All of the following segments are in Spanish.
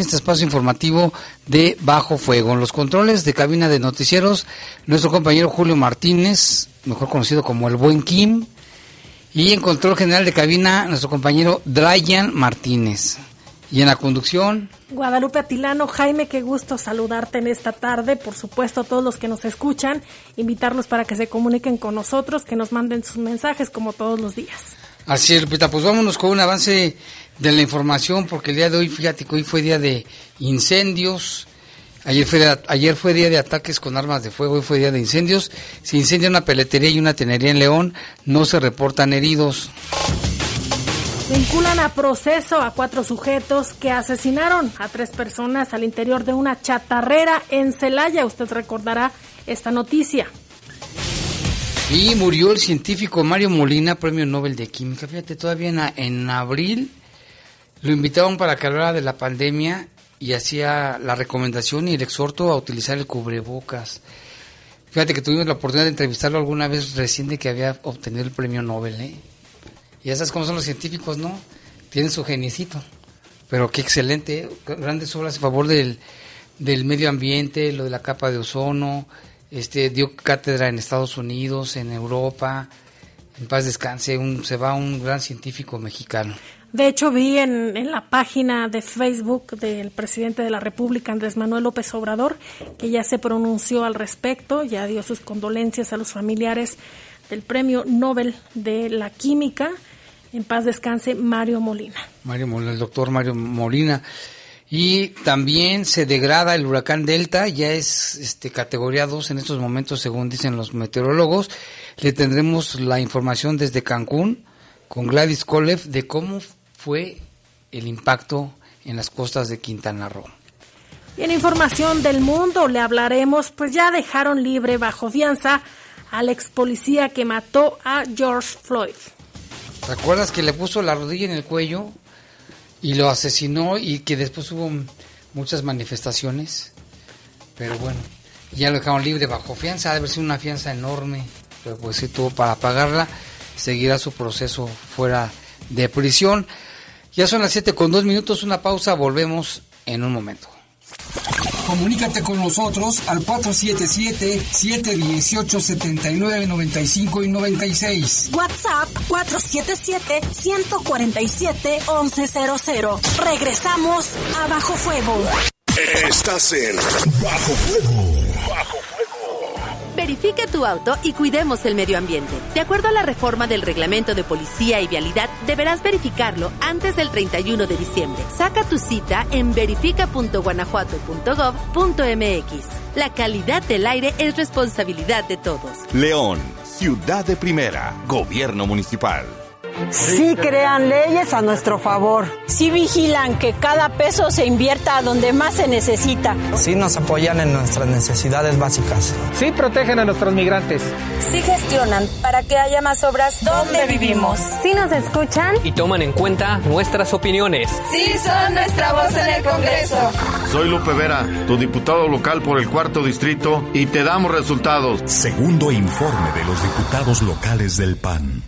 este espacio informativo de Bajo Fuego. En los controles de cabina de noticieros, nuestro compañero Julio Martínez, mejor conocido como el Buen Kim, y en control general de cabina, nuestro compañero Dryan Martínez. Y en la conducción. Guadalupe Atilano, Jaime, qué gusto saludarte en esta tarde. Por supuesto, a todos los que nos escuchan, invitarlos para que se comuniquen con nosotros, que nos manden sus mensajes como todos los días. Así es, Lupita, pues vámonos con un avance de la información, porque el día de hoy, fíjate que hoy fue día de incendios. Ayer fue, ayer fue día de ataques con armas de fuego, hoy fue día de incendios. Se incendia una peletería y una tenería en León, no se reportan heridos. Vinculan a proceso a cuatro sujetos que asesinaron a tres personas al interior de una chatarrera en Celaya. Usted recordará esta noticia. Y murió el científico Mario Molina, premio Nobel de Química. Fíjate, todavía en, en abril lo invitaban para que hablara de la pandemia y hacía la recomendación y el exhorto a utilizar el cubrebocas. Fíjate que tuvimos la oportunidad de entrevistarlo alguna vez recién de que había obtenido el premio Nobel, ¿eh? Y esas como son los científicos, ¿no? Tienen su geniecito. Pero qué excelente, ¿eh? grandes obras a favor del, del medio ambiente, lo de la capa de ozono, este dio cátedra en Estados Unidos, en Europa. En paz descanse, un, se va un gran científico mexicano. De hecho, vi en, la página de Facebook del presidente de la República, Andrés Manuel López Obrador, que ya se pronunció al respecto, ya dio sus condolencias a los familiares del Premio Nobel de la Química. En paz descanse Mario Molina. Mario Molina, el doctor Mario Molina. Y también se degrada el huracán Delta, ya es este, categoría 2 en estos momentos, según dicen los meteorólogos. Le tendremos la información desde Cancún con Gladys Kolev de cómo fue el impacto en las costas de Quintana Roo. Y en información del mundo le hablaremos, pues ya dejaron libre bajo fianza al ex policía que mató a George Floyd. ¿Te acuerdas que le puso la rodilla en el cuello y lo asesinó y que después hubo muchas manifestaciones? Pero bueno, ya lo dejaron libre bajo fianza, debe ser una fianza enorme, pero pues sí tuvo para pagarla, seguirá su proceso fuera de prisión. Ya son las 7 con 2 minutos, una pausa, volvemos en un momento. Comunícate con nosotros al 477-718-7995 y 96. WhatsApp 477-147-1100. Regresamos a Bajo Fuego. Estás en Bajo Fuego. Verifique tu auto y cuidemos el medio ambiente. De acuerdo a la reforma del reglamento de policía y vialidad, deberás verificarlo antes del 31 de diciembre. Saca tu cita en verifica.guanajuato.gov.mx. La calidad del aire es responsabilidad de todos. León, ciudad de primera, gobierno municipal. Sí crean leyes a nuestro favor. Sí vigilan que cada peso se invierta donde más se necesita. Sí nos apoyan en nuestras necesidades básicas. Sí protegen a nuestros migrantes. Sí gestionan para que haya más obras donde vivimos. Sí nos escuchan. Y toman en cuenta nuestras opiniones. Sí son nuestra voz en el Congreso. Soy Lupe Vera, tu diputado local por el cuarto distrito y te damos resultados. Segundo informe de los diputados locales del PAN.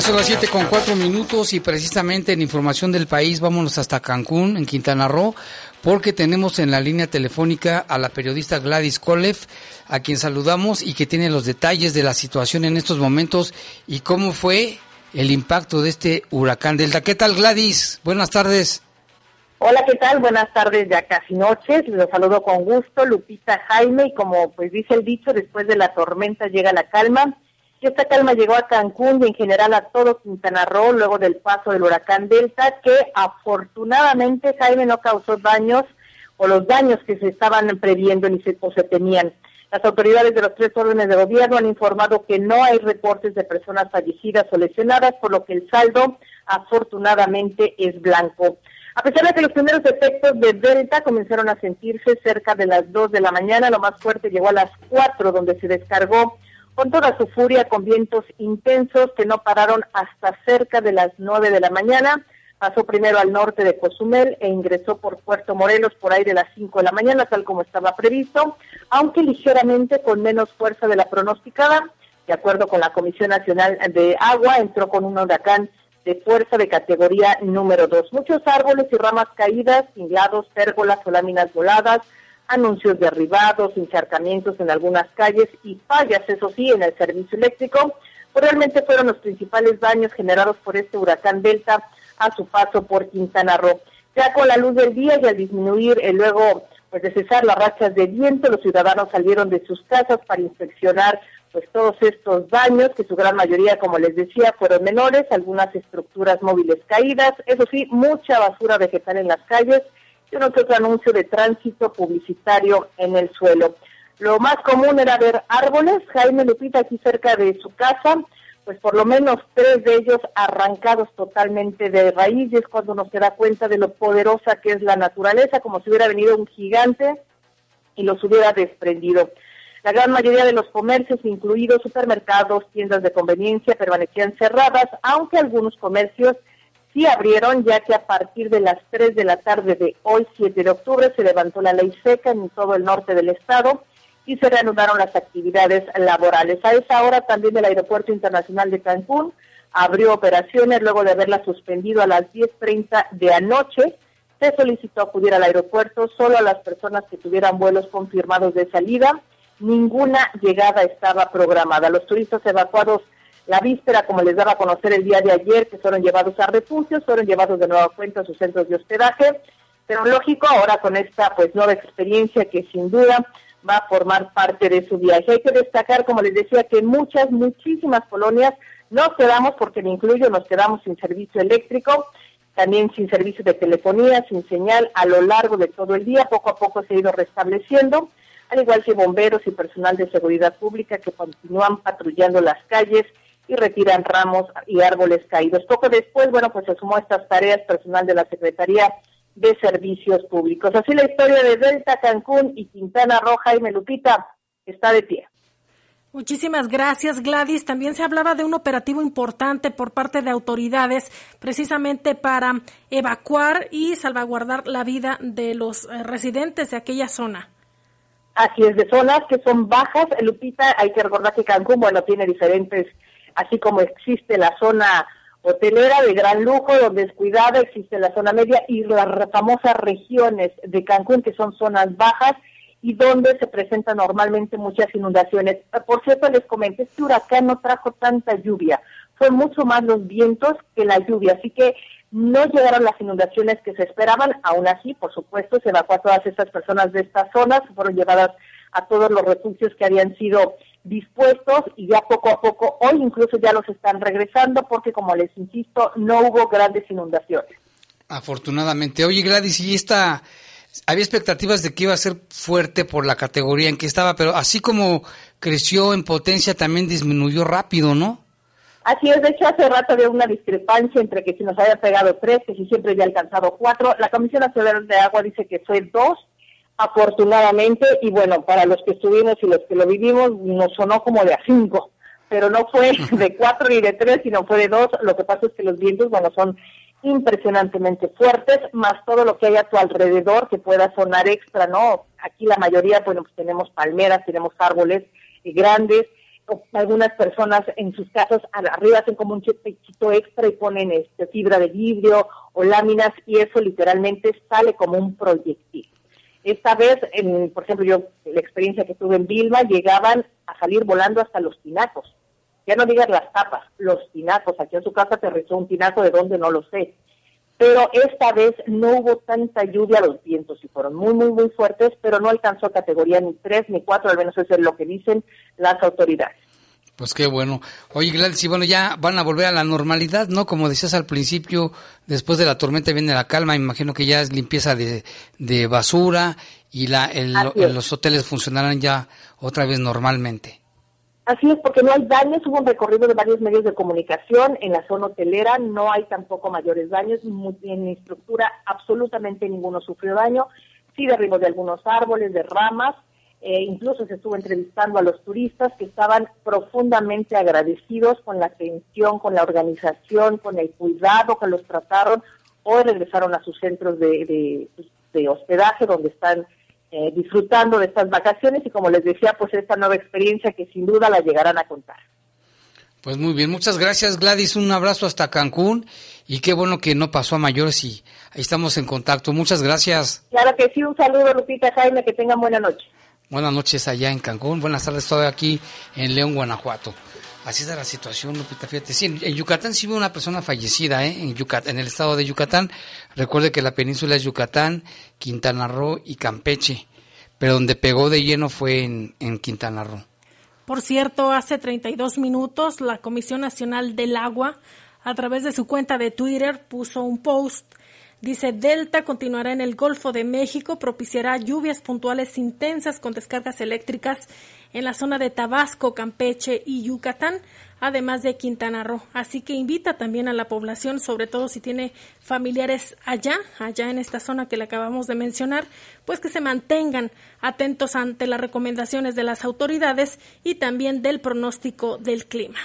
Son las 7 con 4 minutos y precisamente en información del país vámonos hasta Cancún, en Quintana Roo, porque tenemos en la línea telefónica a la periodista Gladys Kolev, a quien saludamos y que tiene los detalles de la situación en estos momentos y cómo fue el impacto de este huracán Delta. ¿Qué tal Gladys? Buenas tardes. Hola, ¿qué tal? Buenas tardes, ya casi noches. Los saludo con gusto, Lupita Jaime, y como pues dice el dicho, después de la tormenta llega la calma. Esta calma llegó a Cancún y en general a todo Quintana Roo luego del paso del huracán Delta, que afortunadamente Jaime no causó daños o los daños que se estaban previendo ni se, o se temían. Las autoridades de los tres órdenes de gobierno han informado que no hay reportes de personas fallecidas o lesionadas, por lo que el saldo afortunadamente es blanco. A pesar de que los primeros efectos de Delta comenzaron a sentirse cerca de las 2 de la mañana, lo más fuerte llegó a las 4, donde se descargó con toda su furia con vientos intensos que no pararon hasta cerca de las 9 de la mañana. Pasó primero al norte de Cozumel e ingresó por Puerto Morelos por ahí de las 5 de la mañana, tal como estaba previsto, aunque ligeramente con menos fuerza de la pronosticada. De acuerdo con la Comisión Nacional de Agua, entró con un huracán de fuerza de categoría número 2. Muchos árboles y ramas caídas, tinglados, pérgolas o láminas voladas, anuncios derribados, encharcamientos en algunas calles y fallas, eso sí, en el servicio eléctrico, pues realmente fueron los principales daños generados por este huracán Delta a su paso por Quintana Roo. Ya con la luz del día y al disminuir el luego pues de cesar las rachas de viento, los ciudadanos salieron de sus casas para inspeccionar pues todos estos daños, que su gran mayoría, como les decía, fueron menores, algunas estructuras móviles caídas, eso sí, mucha basura vegetal en las calles y un otro anuncio de tránsito publicitario en el suelo. Lo más común era ver árboles, Jaime Lupita aquí cerca de su casa, pues por lo menos tres de ellos arrancados totalmente de raíces cuando uno se da cuenta de lo poderosa que es la naturaleza, como si hubiera venido un gigante y los hubiera desprendido. La gran mayoría de los comercios, incluidos supermercados, tiendas de conveniencia, permanecían cerradas, aunque algunos comercios sí abrieron, ya que a partir de las 3 de la tarde de hoy, 7 de octubre, se levantó la ley seca en todo el norte del estado y se reanudaron las actividades laborales. A esa hora también el Aeropuerto Internacional de Cancún abrió operaciones luego de haberla suspendido a las 10.30 de anoche. Se solicitó acudir al aeropuerto solo a las personas que tuvieran vuelos confirmados de salida. Ninguna llegada estaba programada. Los turistas evacuados la víspera, como les daba a conocer el día de ayer, que fueron llevados a refugios, fueron llevados de nueva cuenta a sus centros de hospedaje. Pero lógico, ahora con esta pues nueva experiencia que sin duda va a formar parte de su viaje. Hay que destacar, como les decía, que muchas, muchísimas colonias nos quedamos, porque me incluyo, nos quedamos sin servicio eléctrico, también sin servicio de telefonía, sin señal a lo largo de todo el día. Poco a poco se ha ido restableciendo, al igual que bomberos y personal de seguridad pública que continúan patrullando las calles y retiran ramos y árboles caídos. Poco después, bueno, pues se sumó a estas tareas personal de la Secretaría de Servicios Públicos. Así la historia de Delta, Cancún y Quintana Roja y Melupita está de pie. Muchísimas gracias, Gladys. También se hablaba de un operativo importante por parte de autoridades precisamente para evacuar y salvaguardar la vida de los eh, residentes de aquella zona. Así es, de zonas que son bajas. Lupita, hay que recordar que Cancún, bueno, tiene diferentes, así como existe la zona hotelera de gran lujo, donde es cuidada, existe la zona media y las famosas regiones de Cancún, que son zonas bajas y donde se presentan normalmente muchas inundaciones. Por cierto, les comento, este huracán no trajo tanta lluvia, fue mucho más los vientos que la lluvia, así que no llegaron las inundaciones que se esperaban, aún así, por supuesto, se evacuó a todas estas personas de estas zonas, fueron llevadas a todos los refugios que habían sido dispuestos y ya poco a poco, hoy incluso ya los están regresando porque como les insisto, no hubo grandes inundaciones. Afortunadamente. Oye Gladys, y esta, había expectativas de que iba a ser fuerte por la categoría en que estaba, pero así como creció en potencia, también disminuyó rápido, ¿no? Así es, de hecho hace rato había una discrepancia entre que si nos había pegado tres, que si siempre había alcanzado cuatro. La Comisión Nacional de Agua dice que fue dos, afortunadamente, y bueno, para los que estuvimos y los que lo vivimos, nos sonó como de a cinco, pero no fue de cuatro ni de tres, sino fue de dos. Lo que pasa es que los vientos, bueno, son impresionantemente fuertes, más todo lo que hay a tu alrededor que pueda sonar extra, ¿no? Aquí la mayoría, bueno, pues tenemos palmeras, tenemos árboles grandes, algunas personas en sus casas arriba hacen como un chipecito extra y ponen este, fibra de vidrio o láminas y eso literalmente sale como un proyectil. Esta vez, en, por ejemplo, yo, la experiencia que tuve en Vilma, llegaban a salir volando hasta los tinacos. Ya no digas las tapas, los tinacos. Aquí en su casa aterrizó un tinaco de dónde no lo sé. Pero esta vez no hubo tanta lluvia, los vientos y fueron muy, muy, muy fuertes, pero no alcanzó categoría ni 3 ni 4, al menos eso es lo que dicen las autoridades. Pues qué bueno. Oye, Gladys, y bueno, ya van a volver a la normalidad, ¿no? Como decías al principio, después de la tormenta viene la calma, imagino que ya es limpieza de, de basura y la, los hoteles funcionarán ya otra vez normalmente. Así es, porque no hay daños, hubo un recorrido de varios medios de comunicación en la zona hotelera, no hay tampoco mayores daños, en estructura absolutamente ninguno sufrió daño, sí derribo de algunos árboles, de ramas, eh, incluso se estuvo entrevistando a los turistas que estaban profundamente agradecidos con la atención, con la organización, con el cuidado que los trataron. Hoy regresaron a sus centros de, de hospedaje donde están eh, disfrutando de estas vacaciones y como les decía, pues esta nueva experiencia que sin duda la llegarán a contar. Pues muy bien, muchas gracias Gladys, un abrazo hasta Cancún y qué bueno que no pasó a mayores y ahí estamos en contacto. Muchas gracias. Claro que sí, un saludo Lupita Jaime, que tengan buena noche. Buenas noches allá en Cancún, buenas tardes, estoy aquí en León, Guanajuato. Así está la situación, Lupita, fíjate. Sí, en, Yucatán sí hubo una persona fallecida, ¿eh? En, Yucatán, en el estado de Yucatán. Recuerde que la península es Yucatán, Quintana Roo y Campeche. Pero donde pegó de lleno fue en, en Quintana Roo. Por cierto, hace 32 minutos la Comisión Nacional del Agua, a través de su cuenta de Twitter, puso un post Dice, Delta continuará en el Golfo de México, propiciará lluvias puntuales intensas con descargas eléctricas en la zona de Tabasco, Campeche y Yucatán, además de Quintana Roo. Así que invita también a la población, sobre todo si tiene familiares allá, allá en esta zona que le acabamos de mencionar, pues que se mantengan atentos ante las recomendaciones de las autoridades y también del pronóstico del clima.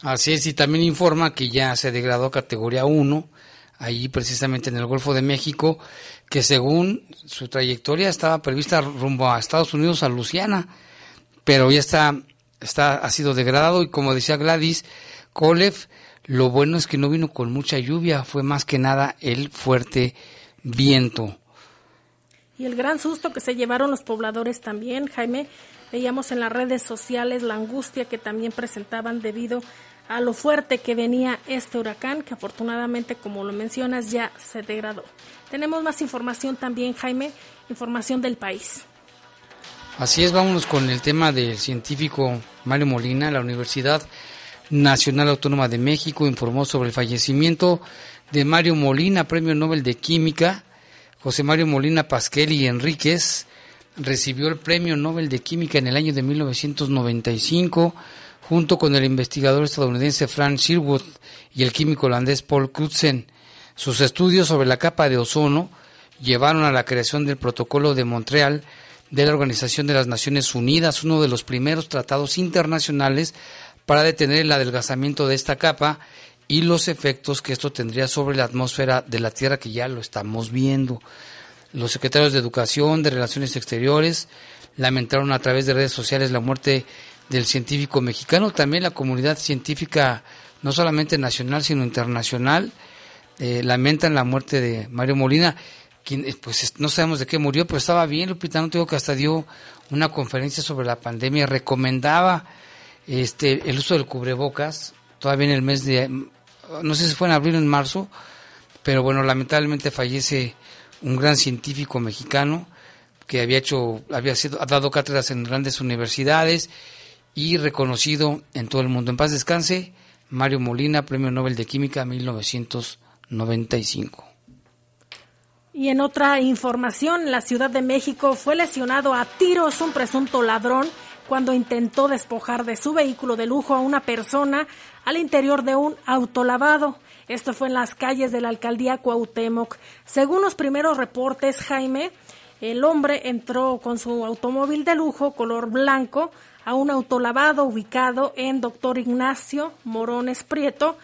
Así es, y también informa que ya se degradó categoría 1 ahí precisamente en el Golfo de México, que según su trayectoria estaba prevista rumbo a Estados Unidos, a Luciana, pero ya está, está, ha sido degradado y como decía Gladys Kolev, lo bueno es que no vino con mucha lluvia, fue más que nada el fuerte viento. Y el gran susto que se llevaron los pobladores también, Jaime, veíamos en las redes sociales la angustia que también presentaban debido a lo fuerte que venía este huracán, que afortunadamente, como lo mencionas, ya se degradó. Tenemos más información también, Jaime, información del país. Así es, vámonos con el tema del científico Mario Molina. La Universidad Nacional Autónoma de México informó sobre el fallecimiento de Mario Molina, Premio Nobel de Química. José Mario Molina Pasquel y Enríquez recibió el Premio Nobel de Química en el año de 1995 junto con el investigador estadounidense Frank Sherwood y el químico holandés Paul Crutzen. Sus estudios sobre la capa de ozono llevaron a la creación del Protocolo de Montreal de la Organización de las Naciones Unidas, uno de los primeros tratados internacionales para detener el adelgazamiento de esta capa y los efectos que esto tendría sobre la atmósfera de la Tierra, que ya lo estamos viendo. Los secretarios de Educación, de Relaciones Exteriores, lamentaron a través de redes sociales la muerte del científico mexicano, también la comunidad científica, no solamente nacional, sino internacional, eh, lamentan la muerte de Mario Molina, quien, eh, pues no sabemos de qué murió, pero estaba bien, Lupita, no tengo que hasta dio una conferencia sobre la pandemia, recomendaba este el uso del cubrebocas, todavía en el mes de, no sé si fue en abril o en marzo, pero bueno, lamentablemente fallece un gran científico mexicano que había hecho, había sido, ha dado cátedras en grandes universidades y reconocido en todo el mundo. En paz descanse, Mario Molina, Premio Nobel de Química 1995. Y en otra información, la Ciudad de México fue lesionado a tiros un presunto ladrón cuando intentó despojar de su vehículo de lujo a una persona al interior de un autolavado. Esto fue en las calles de la alcaldía Cuauhtémoc. Según los primeros reportes, Jaime, el hombre entró con su automóvil de lujo color blanco a un autolavado ubicado en Doctor Ignacio Morones Prieto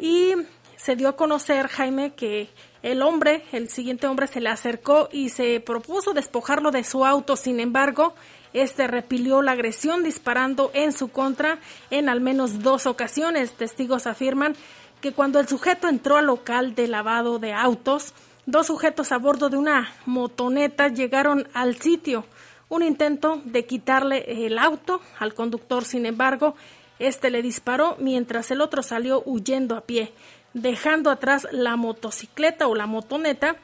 y se dio a conocer, Jaime, que el hombre, el siguiente hombre, se le acercó y se propuso despojarlo de su auto. Sin embargo, este repilió la agresión disparando en su contra en al menos dos ocasiones. Testigos afirman que cuando el sujeto entró al local de lavado de autos, dos sujetos a bordo de una motoneta llegaron al sitio un intento de quitarle el auto al conductor. Sin embargo, este le disparó mientras el otro salió huyendo a pie, dejando atrás la motocicleta o la motoneta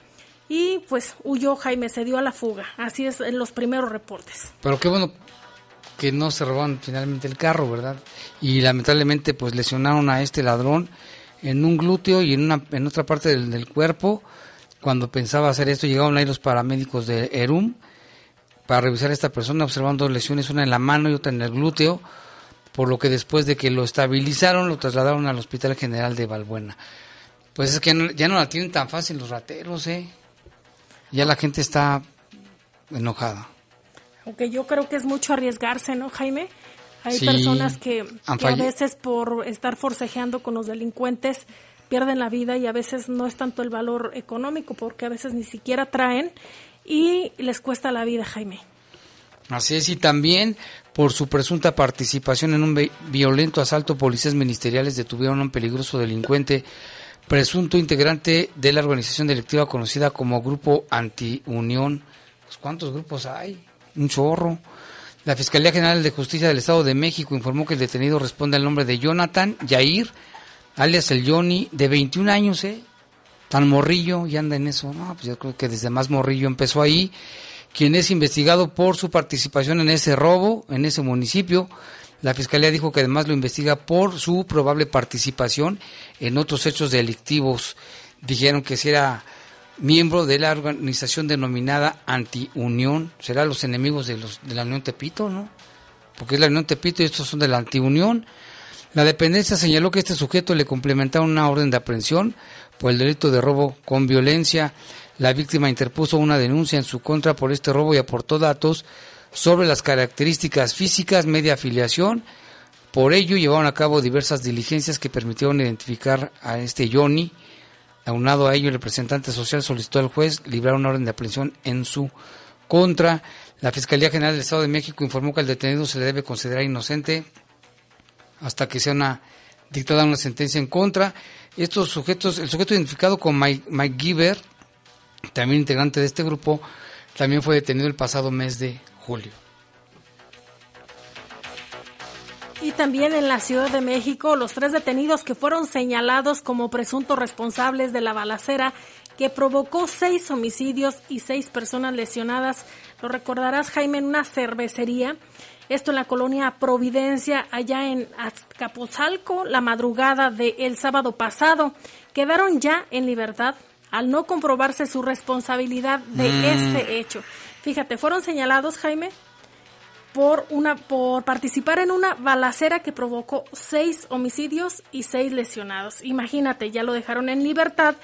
y pues huyó Jaime, se dio a la fuga. Así es en los primeros reportes. Pero qué bueno que no se robaron finalmente el carro, ¿verdad? Y lamentablemente pues lesionaron a este ladrón en un glúteo y en, una, en otra parte del, del cuerpo cuando pensaba hacer esto, llegaron ahí los paramédicos de ERUM para revisar a esta persona, observando lesiones, una en la mano y otra en el glúteo, por lo que después de que lo estabilizaron, lo trasladaron al Hospital General de Valbuena. Pues es que ya no la tienen tan fácil los rateros, ¿eh? Ya la gente está enojada. Aunque yo creo que es mucho arriesgarse, ¿no, Jaime? Hay personas que, que, a veces por estar forcejeando con los delincuentes pierden la vida y a veces no es tanto el valor económico porque a veces ni siquiera traen y les cuesta la vida, Jaime. Así es, y también por su presunta participación en un violento asalto, policías ministeriales detuvieron a un peligroso delincuente, presunto integrante de la organización delictiva conocida como Grupo Anti-Unión. Pues, ¿Cuántos grupos hay? Un chorro. La Fiscalía General de Justicia del Estado de México informó que el detenido responde al nombre de Jonathan Yair, alias el Johnny, de 21 años, ¿eh? Tan morrillo y anda en eso. No, pues yo creo que desde más morrillo empezó ahí. Quien es investigado por su participación en ese robo, en ese municipio. La Fiscalía dijo que además lo investiga por su probable participación en otros hechos delictivos. Dijeron que si era miembro de la organización denominada Antiunión, será los enemigos de, los, de la Unión Tepito, ¿no? Porque es la Unión Tepito y estos son de la Antiunión. La dependencia señaló que este sujeto le complementaron una orden de aprehensión por el delito de robo con violencia. La víctima interpuso una denuncia en su contra por este robo y aportó datos sobre las características físicas, media afiliación. Por ello llevaron a cabo diversas diligencias que permitieron identificar a este Johnny, Aunado a ello, el representante social solicitó al juez librar una orden de aprehensión en su contra. La Fiscalía General del Estado de México informó que al detenido se le debe considerar inocente hasta que sea una, dictada una sentencia en contra. Estos sujetos, el sujeto identificado Mike, Mike Giver, también integrante de este grupo, también fue detenido el pasado mes de julio. Y también en la Ciudad de México, los tres detenidos que fueron señalados como presuntos responsables de la balacera que provocó seis homicidios y seis personas lesionadas. Lo recordarás, Jaime, en una cervecería. Esto en la colonia Providencia, allá en Azcapotzalco, la madrugada del sábado pasado. Quedaron ya en libertad al no comprobarse su responsabilidad de mm. este hecho. Fíjate, fueron señalados, Jaime, por una por participar en una balacera que provocó seis homicidios y seis lesionados. Imagínate, ya lo dejaron en libertad.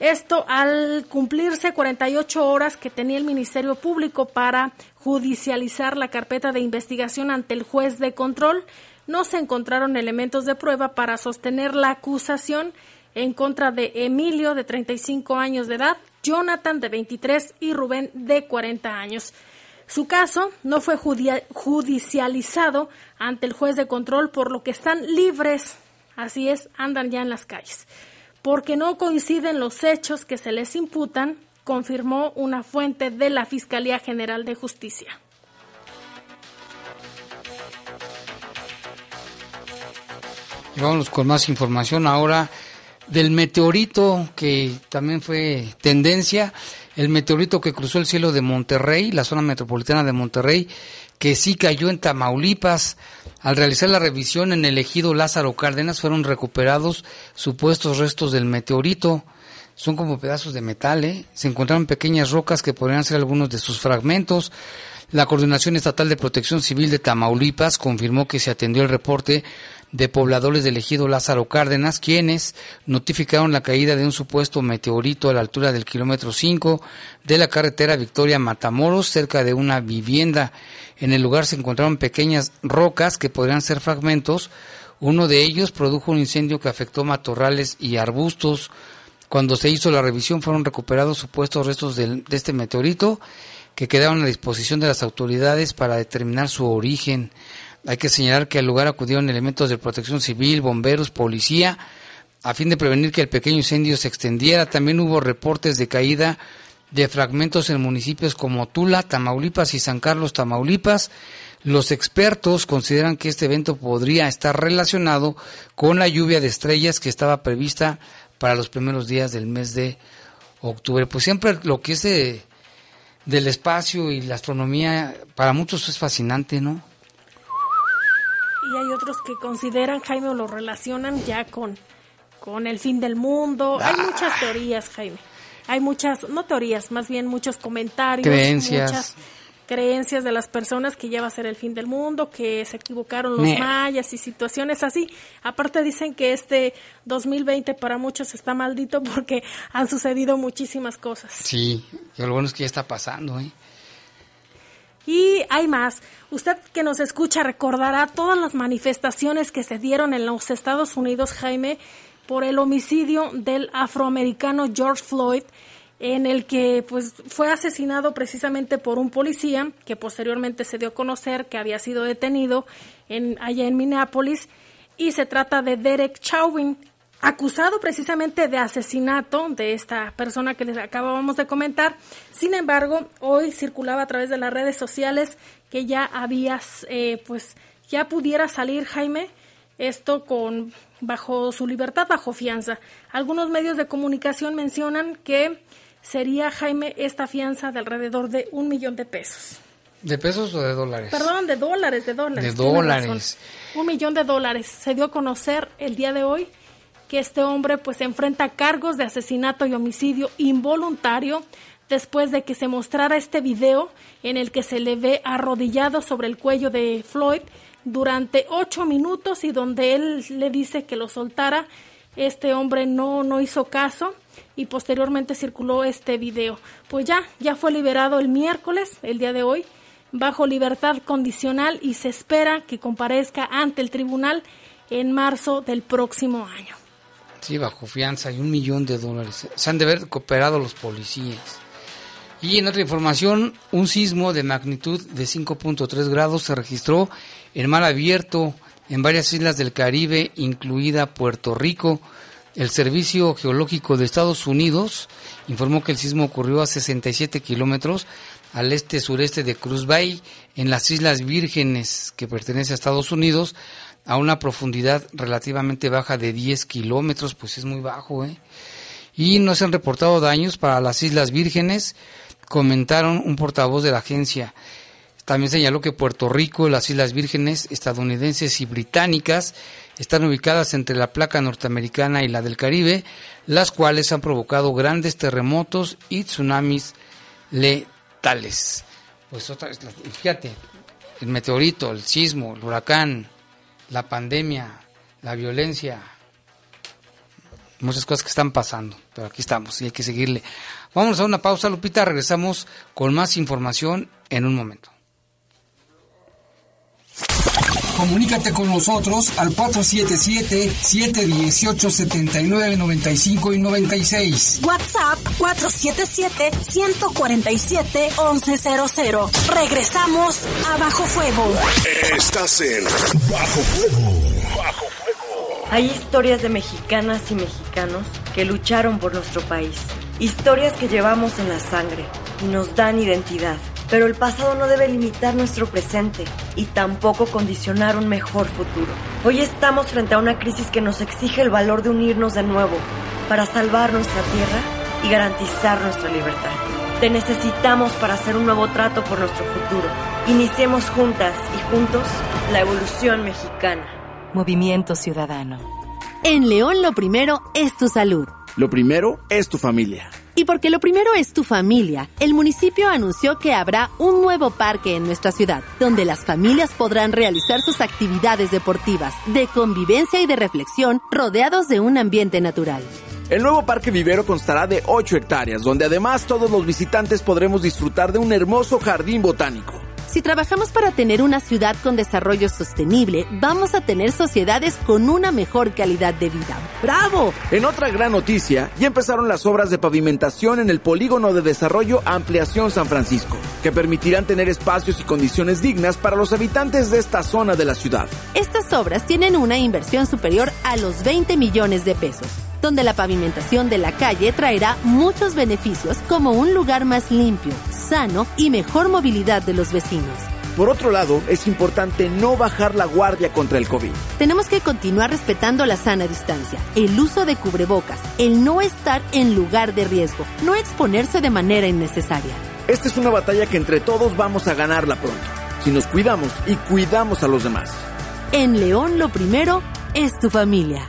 Esto al cumplirse 48 horas que tenía el Ministerio Público para judicializar la carpeta de investigación ante el juez de control, no se encontraron elementos de prueba para sostener la acusación en contra de Emilio, de 35 años de edad, Jonathan, de 23, y Rubén, de 40 años. Su caso no fue judicializado ante el juez de control, por lo que están libres, así es, andan ya en las calles. Porque no coinciden los hechos que se les imputan, confirmó una fuente de la Fiscalía General de Justicia. Vámonos con más información ahora del meteorito que también fue tendencia el meteorito que cruzó el cielo de Monterrey, la zona metropolitana de Monterrey, que sí cayó en Tamaulipas. Al realizar la revisión en el ejido Lázaro Cárdenas fueron recuperados supuestos restos del meteorito. Son como pedazos de metal, ¿eh? Se encontraron pequeñas rocas que podrían ser algunos de sus fragmentos. La Coordinación Estatal de Protección Civil de Tamaulipas confirmó que se atendió el reporte de pobladores del ejido Lázaro Cárdenas, quienes notificaron la caída de un supuesto meteorito a la altura del kilómetro 5 de la carretera Victoria Matamoros, cerca de una vivienda. En el lugar se encontraron pequeñas rocas que podrían ser fragmentos. Uno de ellos produjo un incendio que afectó matorrales y arbustos. Cuando se hizo la revisión fueron recuperados supuestos restos de, de este meteorito que quedaron a disposición de las autoridades para determinar su origen. Hay que señalar que al lugar acudieron elementos de protección civil, bomberos, policía, a fin de prevenir que el pequeño incendio se extendiera. También hubo reportes de caída de fragmentos en municipios como Tula, Tamaulipas y San Carlos, Tamaulipas. Los expertos consideran que este evento podría estar relacionado con la lluvia de estrellas que estaba prevista para los primeros días del mes de octubre. Pues siempre lo que es del espacio y la astronomía, para muchos es fascinante, ¿no? Y hay otros que consideran, Jaime, o lo relacionan ya con, con el fin del mundo. Hay ah. muchas teorías, Jaime. hay muchas, no teorías, más bien muchos comentarios, Creencias. muchas creencias de las personas que ya va a ser el fin del mundo, que se equivocaron los mayas y situaciones así. Aparte dicen que este 2020 para muchos está maldito porque han sucedido muchísimas cosas. Sí, y lo bueno es que ya está pasando, ¿eh? Y hay más. Usted que nos escucha recordará todas las manifestaciones que se dieron en los Estados Unidos, Jaime, por el homicidio del afroamericano George Floyd, en el que pues fue asesinado precisamente por un policía que posteriormente se dio a conocer que había sido detenido en, allá en Minneapolis y se trata de Derek Chauvin, acusado precisamente de asesinato de esta persona que les acabábamos de comentar. Sin embargo, hoy circulaba a través de las redes sociales que ya había, eh, pues, ya pudiera salir Jaime esto con bajo su libertad, bajo fianza. Algunos medios de comunicación mencionan que sería Jaime esta fianza de alrededor de un millón de pesos. ¿De pesos o de dólares? Perdón, de dólares, de dólares. De dólares. razón. Un millón de dólares. Se dio a conocer el día de hoy que este hombre pues enfrenta cargos de asesinato y homicidio involuntario después de que se mostrara este video en el que se le ve arrodillado sobre el cuello de Floyd durante ocho minutos y donde él le dice que lo soltara. Este hombre no, no hizo caso y posteriormente circuló este video. Pues ya, ya fue liberado el miércoles, el día de hoy, bajo libertad condicional y se espera que comparezca ante el tribunal en marzo del próximo año. Sí, bajo fianza y un millón de dólares. Se han de haber cooperado los policías. Y en otra información, un sismo de magnitud de 5.3 grados se registró en mar abierto en varias islas del Caribe, incluida Puerto Rico. El Servicio Geológico de Estados Unidos informó que el sismo ocurrió a 67 kilómetros al este-sureste de Cruz Bay, en las Islas Vírgenes, que pertenece a Estados Unidos, a una profundidad relativamente baja de 10 kilómetros, pues es muy bajo, ¿eh? Y no se han reportado daños para las Islas Vírgenes, comentaron un portavoz de la agencia. También señaló que Puerto Rico, las Islas Vírgenes estadounidenses y británicas están ubicadas entre la placa norteamericana y la del Caribe, las cuales han provocado grandes terremotos y tsunamis letales. Pues otra fíjate, el meteorito, el sismo, el huracán, la pandemia, la violencia, muchas cosas que están pasando, pero aquí estamos y hay que seguirle. Vamos a una pausa, Lupita, regresamos con más información en un momento. Comunícate con nosotros al 477-718-7995 y 96. WhatsApp 477-147-1100. Regresamos a Bajo Fuego. Estás en Bajo Fuego. Bajo Hay historias de mexicanas y mexicanos que lucharon por nuestro país. Historias que llevamos en la sangre y nos dan identidad. Pero el pasado no debe limitar nuestro presente y tampoco condicionar un mejor futuro. Hoy estamos frente a una crisis que nos exige el valor de unirnos de nuevo para salvar nuestra tierra y garantizar nuestra libertad. Te necesitamos para hacer un nuevo trato por nuestro futuro. Iniciemos juntas y juntos la evolución mexicana. Movimiento Ciudadano. En León lo primero es tu salud. Lo primero es tu familia. Y porque lo primero es tu familia, el municipio anunció que habrá un nuevo parque en nuestra ciudad, donde las familias podrán realizar sus actividades deportivas, de convivencia y de reflexión, rodeados de un ambiente natural. El nuevo parque vivero constará de 8 hectáreas, donde además todos los visitantes podremos disfrutar de un hermoso jardín botánico. Si trabajamos para tener una ciudad con desarrollo sostenible, vamos a tener sociedades con una mejor calidad de vida. ¡Bravo! En otra gran noticia, ya empezaron las obras de pavimentación en el Polígono de Desarrollo Ampliación San Francisco, que permitirán tener espacios y condiciones dignas para los habitantes de esta zona de la ciudad. Estas obras tienen una inversión superior a los 20 millones de pesos donde la pavimentación de la calle traerá muchos beneficios como un lugar más limpio, sano y mejor movilidad de los vecinos. Por otro lado, es importante no bajar la guardia contra el COVID. Tenemos que continuar respetando la sana distancia, el uso de cubrebocas, el no estar en lugar de riesgo, no exponerse de manera innecesaria. Esta es una batalla que entre todos vamos a ganarla pronto, si nos cuidamos y cuidamos a los demás. En León lo primero es tu familia.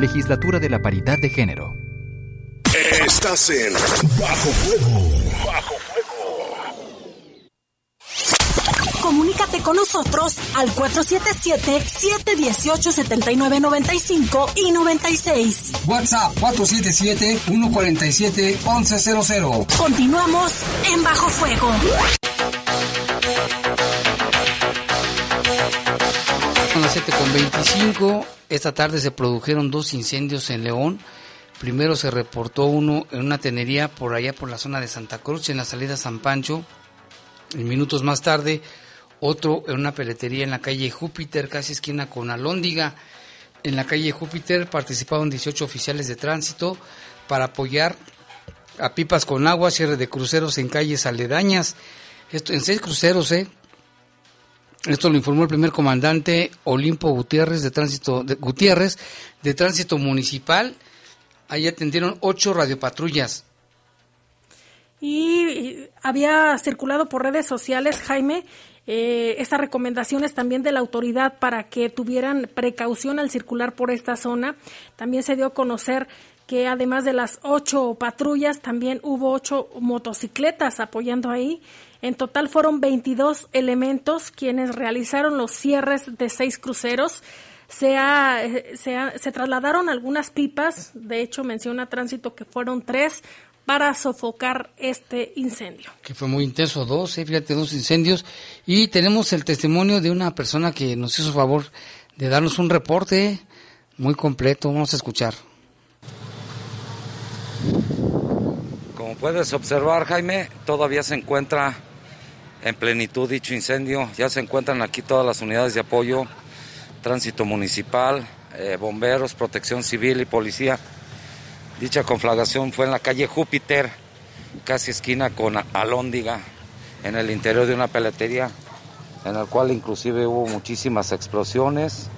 Legislatura de la Paridad de Género. Estás en Bajo Fuego. Bajo Comunícate con nosotros al 477-718-7995 y 96. WhatsApp 477-147-1100. Continuamos en Bajo Fuego. Son las 7 con 25. Esta tarde se produjeron dos incendios en León. Primero se reportó uno en una tenería por allá por la zona de Santa Cruz, en la salida San Pancho. Y minutos más tarde, otro en una peletería en la calle Júpiter, casi esquina con Alóndiga. En la calle Júpiter participaron 18 oficiales de tránsito para apoyar a pipas con agua, cierre de cruceros en calles aledañas. Esto en seis cruceros, ¿eh? Esto lo informó el primer comandante Olimpo Gutiérrez de tránsito de, Gutiérrez de tránsito municipal. Ahí atendieron ocho radiopatrullas. Y había circulado por redes sociales, Jaime, eh, estas recomendaciones también de la autoridad para que tuvieran precaución al circular por esta zona. También se dio a conocer que además de las ocho patrullas, también hubo ocho motocicletas apoyando ahí. En total fueron 22 elementos quienes realizaron los cierres de seis cruceros. Se, se, se, trasladaron algunas pipas, de hecho menciona Tránsito que fueron tres para sofocar este incendio. Que fue muy intenso, dos, eh, fíjate, dos incendios. Y tenemos el testimonio de una persona que nos hizo favor de darnos un reporte muy completo. Vamos a escuchar. Como puedes observar, Jaime, todavía se encuentra en plenitud dicho incendio. Ya se encuentran aquí todas las unidades de apoyo, tránsito municipal, eh, bomberos, protección civil y policía. Dicha conflagración fue en la calle Júpiter, casi esquina con Alóndiga, en el interior de una peletería, en el cual inclusive hubo muchísimas explosiones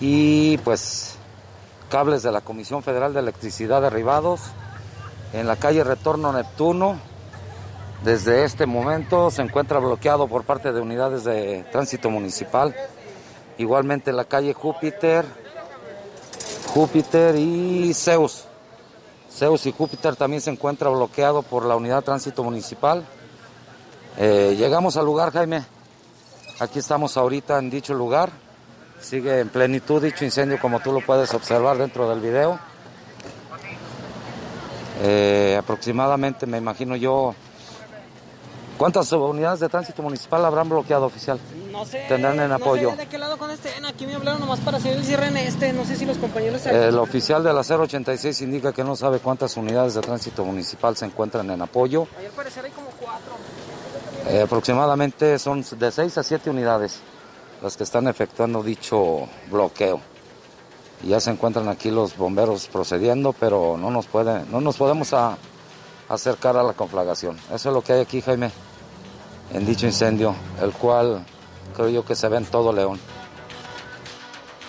y pues cables de la Comisión Federal de Electricidad derribados en la calle Retorno Neptuno. Desde este momento se encuentra bloqueado por parte de unidades de tránsito municipal. Igualmente la calle Júpiter, Júpiter y Zeus. Zeus y Júpiter también se encuentra bloqueado por la unidad de tránsito municipal. Eh, llegamos al lugar, Jaime. Aquí estamos ahorita en dicho lugar. Sigue en plenitud dicho incendio como tú lo puedes observar dentro del video. Eh, aproximadamente, me imagino yo, ¿cuántas unidades de tránsito municipal habrán bloqueado oficial? No sé. Tendrán en no apoyo. Sé de qué lado con este. Aquí me hablaron nomás para hacer el cierre en este. No sé si los compañeros. El oficial de la 086 indica que no sabe cuántas unidades de tránsito municipal se encuentran en apoyo. Ayer parecer hay como cuatro. Eh, aproximadamente son de 6 a 7 unidades las que están efectuando dicho bloqueo. Y ya se encuentran aquí los bomberos procediendo, pero no nos, puede, no nos podemos a, acercar a la conflagración. Eso es lo que hay aquí, Jaime, en dicho incendio, el cual creo yo que se ve en todo León.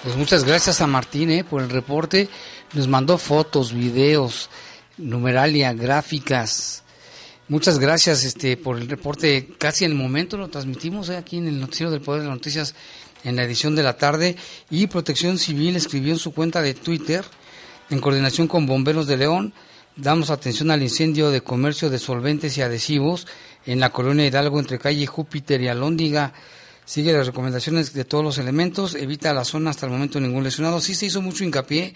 Pues muchas gracias a Martín eh, por el reporte. Nos mandó fotos, videos, numeralia, gráficas. Muchas gracias este, por el reporte. Casi en el momento lo transmitimos eh, aquí en el Noticiero del Poder de las Noticias en la edición de la tarde. Y Protección Civil escribió en su cuenta de Twitter, en coordinación con Bomberos de León, damos atención al incendio de comercio de solventes y adhesivos en la colonia Hidalgo entre calle Júpiter y Alóndiga. Sigue las recomendaciones de todos los elementos, evita la zona hasta el momento ningún lesionado. Sí se hizo mucho hincapié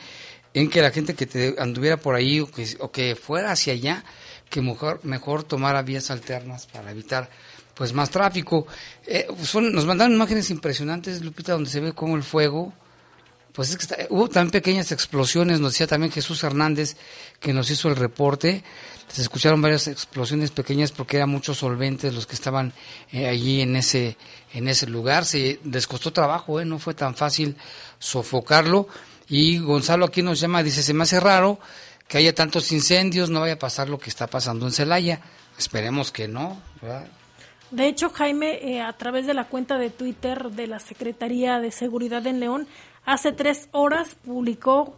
en que la gente que te anduviera por ahí o que, o que fuera hacia allá, que mejor, tomara vías alternas para evitar pues más tráfico. Eh, nos mandaron imágenes impresionantes, Lupita, donde se ve como el fuego. Pues es que está, hubo también pequeñas explosiones, nos decía también Jesús Hernández, que nos hizo el reporte. Se escucharon varias explosiones pequeñas porque eran muchos solventes los que estaban eh, allí en ese, en ese lugar. Se les costó trabajo, eh, no fue tan fácil sofocarlo. Y Gonzalo aquí nos llama, dice, se me hace raro que haya tantos incendios, no vaya a pasar lo que está pasando en Celaya. Esperemos que no. De hecho, Jaime, eh, a través de la cuenta de Twitter de la Secretaría de Seguridad en León, hace tres horas publicó,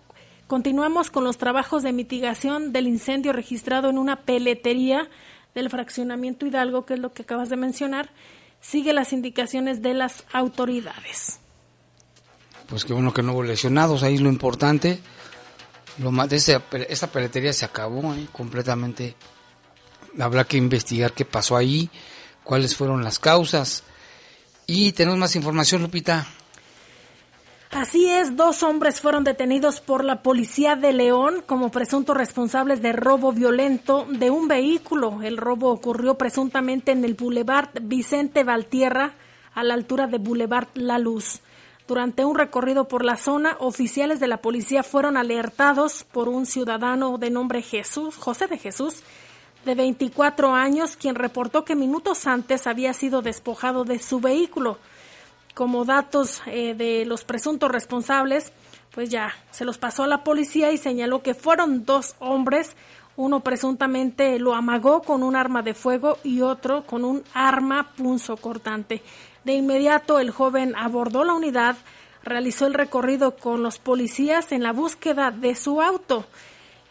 continuamos con los trabajos de mitigación del incendio registrado en una peletería del fraccionamiento Hidalgo, que es lo que acabas de mencionar, sigue las indicaciones de las autoridades. Pues qué bueno que no hubo lesionados, ahí es lo importante. Lo más de esta peletería se acabó ¿eh? completamente. Habrá que investigar qué pasó ahí cuáles fueron las causas. Y tenemos más información, Lupita. Así es, dos hombres fueron detenidos por la policía de León como presuntos responsables de robo violento de un vehículo. El robo ocurrió presuntamente en el Boulevard Vicente Valtierra, a la altura de Boulevard La Luz. Durante un recorrido por la zona, oficiales de la policía fueron alertados por un ciudadano de nombre Jesús, José de Jesús, de 24 años, quien reportó que minutos antes había sido despojado de su vehículo. Como datos eh, de los presuntos responsables, pues ya se los pasó a la policía y señaló que fueron dos hombres. Uno presuntamente lo amagó con un arma de fuego y otro con un arma punzo cortante. De inmediato el joven abordó la unidad, realizó el recorrido con los policías en la búsqueda de su auto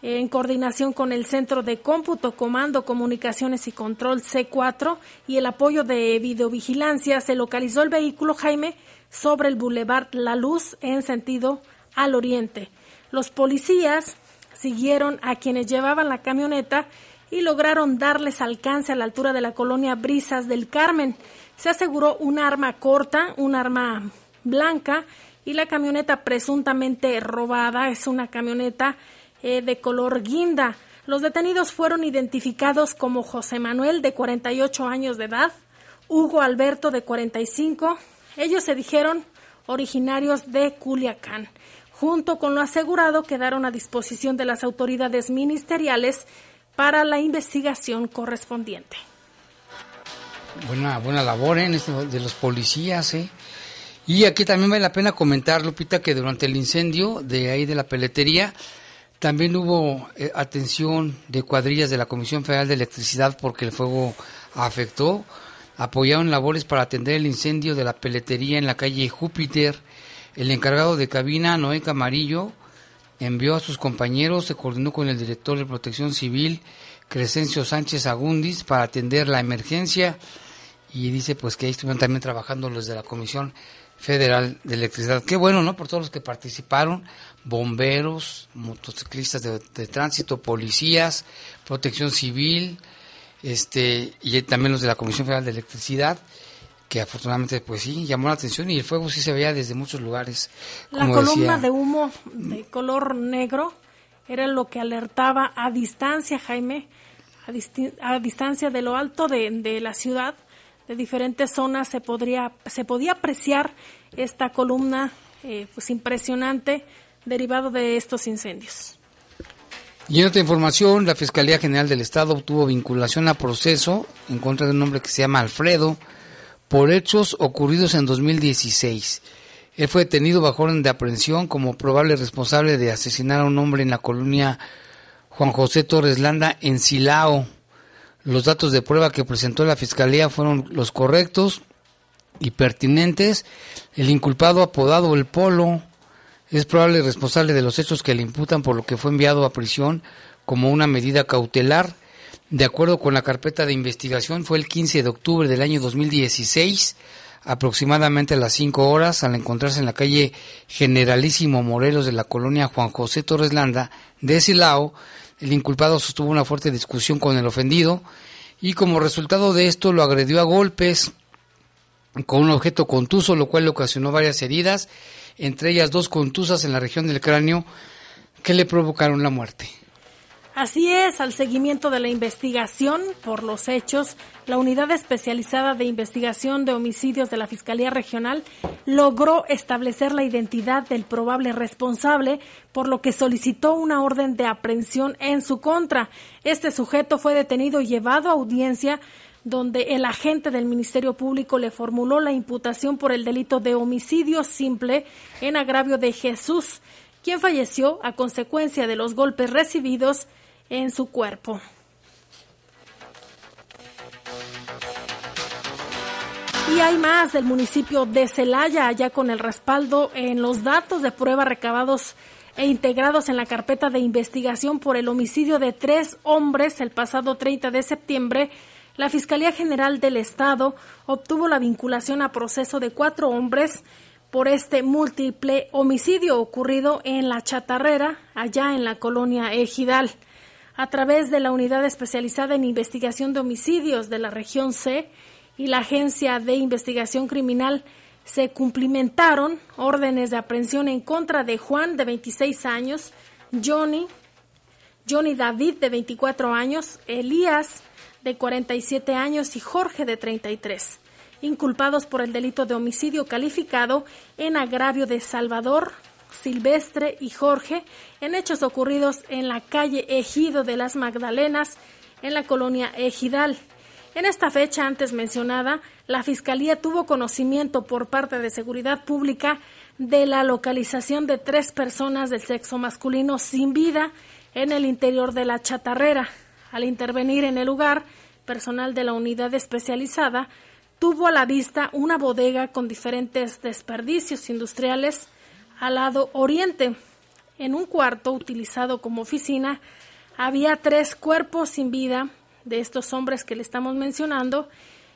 en coordinación con el Centro de Cómputo, Comando, Comunicaciones y Control C4 y el apoyo de videovigilancia, se localizó el vehículo Jaime sobre el Boulevard La Luz en sentido al oriente. Los policías siguieron a quienes llevaban la camioneta y lograron darles alcance a la altura de la colonia Brisas del Carmen. Se aseguró un arma corta, un arma blanca y la camioneta presuntamente robada es una camioneta eh, de color guinda. Los detenidos fueron identificados como José Manuel, de 48 años de edad, Hugo Alberto, de 45. Ellos se dijeron originarios de Culiacán. Junto con lo asegurado, quedaron a disposición de las autoridades ministeriales para la investigación correspondiente. Buena, buena labor ¿eh? de los policías. ¿eh? Y aquí también vale la pena comentar, Lupita, que durante el incendio de ahí de la peletería, también hubo eh, atención de cuadrillas de la Comisión Federal de Electricidad porque el fuego afectó. Apoyaron labores para atender el incendio de la peletería en la calle Júpiter. El encargado de cabina, Noé Camarillo, envió a sus compañeros, se coordinó con el director de Protección Civil, Crescencio Sánchez Agundis, para atender la emergencia. Y dice pues que ahí estuvieron también trabajando los de la Comisión Federal de Electricidad. Qué bueno, ¿no? Por todos los que participaron bomberos, motociclistas de, tránsito, policías, protección civil, este, y también los de la Comisión Federal de Electricidad, que afortunadamente pues sí, llamó la atención y el fuego sí se veía desde muchos lugares. La columna de humo de color negro era lo que alertaba a distancia, Jaime, a, distancia de lo alto de, de la ciudad, de diferentes zonas se podría se podía apreciar esta columna eh, pues impresionante derivado de estos incendios. Y en otra información, la Fiscalía General del Estado obtuvo vinculación a proceso en contra de un hombre que se llama Alfredo por hechos ocurridos en 2016. Él fue detenido bajo orden de aprehensión como probable responsable de asesinar a un hombre en la colonia Juan José Torres Landa en Silao. Los datos de prueba que presentó la Fiscalía fueron los correctos y pertinentes. El inculpado apodado El Polo es probable responsable de los hechos que le imputan por lo que fue enviado a prisión como una medida cautelar. De acuerdo con la carpeta de investigación, fue el 15 de octubre del año 2016, aproximadamente a las 5 horas, al encontrarse en la calle Generalísimo Morelos de la colonia Juan José Torres Landa de Silao, el inculpado sostuvo una fuerte discusión con el ofendido y como resultado de esto lo agredió a golpes con un objeto contuso, lo cual le ocasionó varias heridas entre ellas dos contusas en la región del cráneo que le provocaron la muerte. Así es, al seguimiento de la investigación por los hechos, la Unidad Especializada de Investigación de Homicidios de la Fiscalía Regional logró establecer la identidad del probable responsable, por lo que solicitó una orden de aprehensión en su contra. Este sujeto fue detenido y llevado a audiencia donde el agente del Ministerio Público le formuló la imputación por el delito de homicidio simple en agravio de Jesús, quien falleció a consecuencia de los golpes recibidos en su cuerpo. Y hay más del municipio de Celaya, allá con el respaldo en los datos de prueba recabados e integrados en la carpeta de investigación por el homicidio de tres hombres el pasado 30 de septiembre, la Fiscalía General del Estado obtuvo la vinculación a proceso de cuatro hombres por este múltiple homicidio ocurrido en La Chatarrera, allá en la colonia Ejidal. A través de la Unidad Especializada en Investigación de Homicidios de la Región C, y la Agencia de Investigación Criminal se cumplimentaron órdenes de aprehensión en contra de Juan, de 26 años, Johnny, Johnny David, de 24 años, Elías, de 47 años y Jorge, de 33, inculpados por el delito de homicidio calificado en agravio de Salvador, Silvestre y Jorge en hechos ocurridos en la calle Ejido de las Magdalenas, en la colonia Ejidal, en esta fecha antes mencionada, la Fiscalía tuvo conocimiento por parte de Seguridad Pública de la localización de tres personas del sexo masculino sin vida en el interior de la chatarrera. Al intervenir en el lugar, personal de la unidad especializada tuvo a la vista una bodega con diferentes desperdicios industriales al lado oriente. En un cuarto utilizado como oficina había tres cuerpos sin vida de estos hombres que le estamos mencionando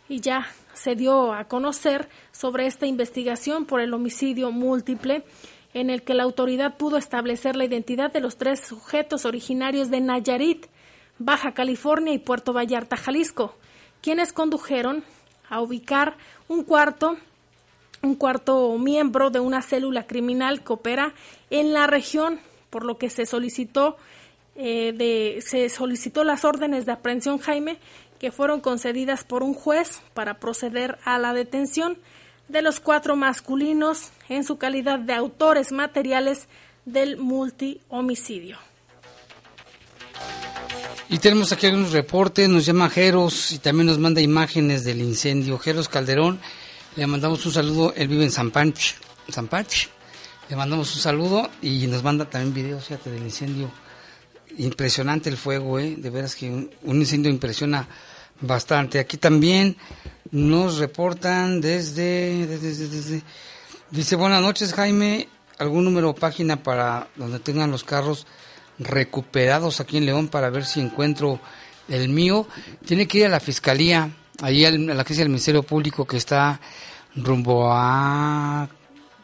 y ya se dio a conocer sobre esta investigación por el homicidio múltiple en el que la autoridad pudo establecer la identidad de los tres sujetos originarios de Nayarit, Baja California y Puerto Vallarta, Jalisco, quienes condujeron a ubicar un cuarto un cuarto miembro de una célula criminal que opera en la región, por lo que se solicitó eh, de, se solicitó las órdenes de aprehensión Jaime que fueron concedidas por un juez para proceder a la detención de los cuatro masculinos en su calidad de autores materiales del multihomicidio. Y tenemos aquí algunos reportes, nos llama Jeros y también nos manda imágenes del incendio. Jeros Calderón, le mandamos un saludo, él vive en San Panch, San le mandamos un saludo y nos manda también videos, fíjate, del incendio impresionante el fuego, ¿eh? de veras que un, incendio impresiona bastante. Aquí también nos reportan desde, desde, dice buenas noches Jaime, algún número o página para donde tengan los carros recuperados aquí en León para ver si encuentro el mío. Tiene que ir a la fiscalía, ahí a la agencia del Ministerio Público que está rumbo a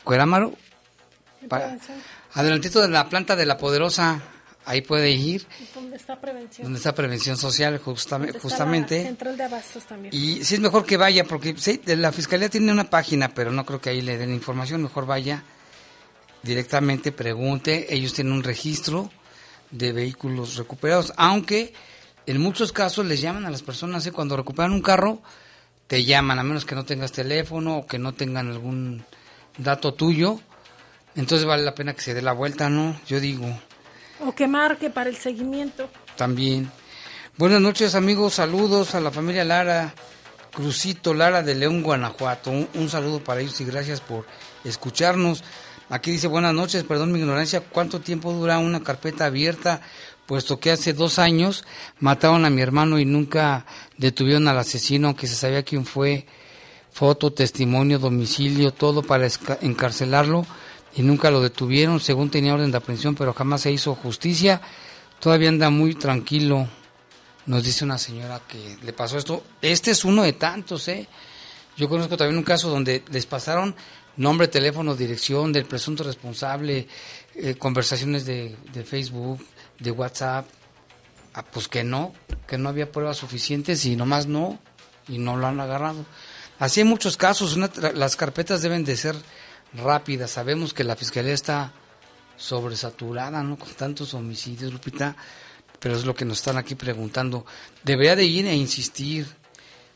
Cuerámaro, adelantito de la planta de la Poderosa, ahí puede ir. ¿Dónde está prevención? Donde está prevención social, justamente. justamente. central de abastos también. Y sí es mejor que vaya, porque sí, la fiscalía tiene una página, pero no creo que ahí le den información. Mejor vaya directamente, pregunte. Ellos tienen un registro de vehículos recuperados, aunque en muchos casos les llaman a las personas, ¿eh? cuando recuperan un carro, te llaman, a menos que no tengas teléfono o que no tengan algún dato tuyo. Entonces vale la pena que se dé la vuelta, ¿no? Yo digo. O que marque para el seguimiento. También. Buenas noches amigos, saludos a la familia Lara, Crucito Lara de León, Guanajuato. Un, saludo para ellos y gracias por escucharnos. Aquí dice buenas noches, perdón mi ignorancia, ¿cuánto tiempo dura una carpeta abierta? Puesto que hace dos años mataron a mi hermano y nunca detuvieron al asesino, aunque se sabía quién fue, foto, testimonio, domicilio, todo para encarcelarlo y nunca lo detuvieron, según tenía orden de aprehensión, pero jamás se hizo justicia. Todavía anda muy tranquilo, nos dice una señora que le pasó esto. Este es uno de tantos, ¿eh? Yo conozco también un caso donde les pasaron nombre, teléfono, dirección del presunto responsable, eh, conversaciones de, Facebook, de WhatsApp. Ah, pues que no, que no había pruebas suficientes y nomás no, y no lo han agarrado. Así hay muchos casos, las carpetas deben de ser rápida. Sabemos que la fiscalía está sobresaturada, ¿no? Con tantos homicidios, Lupita, pero es lo que nos están aquí preguntando. Debería de ir e insistir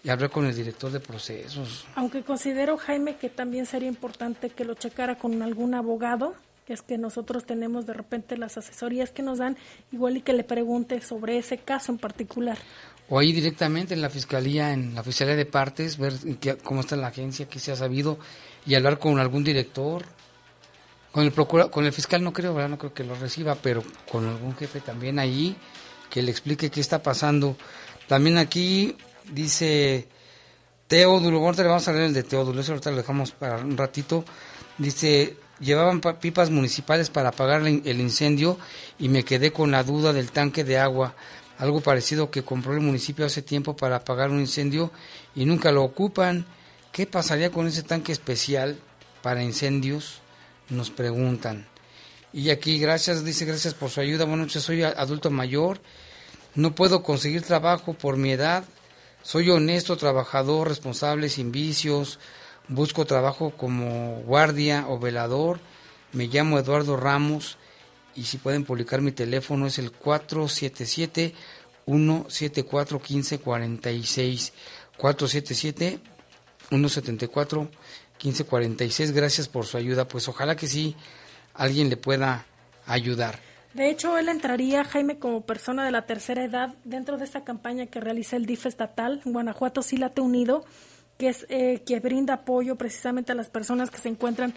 y hablar con el director de procesos. Aunque considero, Jaime, que también sería importante que lo checara con algún abogado, que es que nosotros tenemos de repente las asesorías que nos dan, igual y que le pregunte sobre ese caso en particular. O ahí directamente en la fiscalía, en la fiscalía de partes, ver cómo está la agencia, qué se ha sabido y hablar con algún director, Con el procura, con el fiscal no creo, ¿verdad? No creo que lo reciba, pero con algún jefe también ahí que le explique qué está pasando. También aquí dice Teodulo, ahorita le vamos a leer el de Teodulo, eso ahorita lo dejamos para un ratito. Dice, llevaban pipas municipales para apagar el incendio y me quedé con la duda del tanque de agua, algo parecido que compró el municipio hace tiempo para apagar un incendio y nunca lo ocupan. ¿Qué pasaría con ese tanque especial para incendios? Nos preguntan. Y aquí, gracias, dice, gracias por su ayuda. Buenas noches, soy adulto mayor, no puedo conseguir trabajo por mi edad, soy honesto, trabajador, responsable, sin vicios, busco trabajo como guardia o velador, me llamo Eduardo Ramos y si pueden publicar mi teléfono es el 477 174 1546 477 174 1546 gracias por su ayuda. Pues ojalá que sí alguien le pueda ayudar de hecho, él entraría, Jaime, como persona de la tercera edad dentro de esta campaña que realiza el DIF estatal. Guanajuato sí late unido, que es eh, que brinda apoyo precisamente a las personas que se encuentran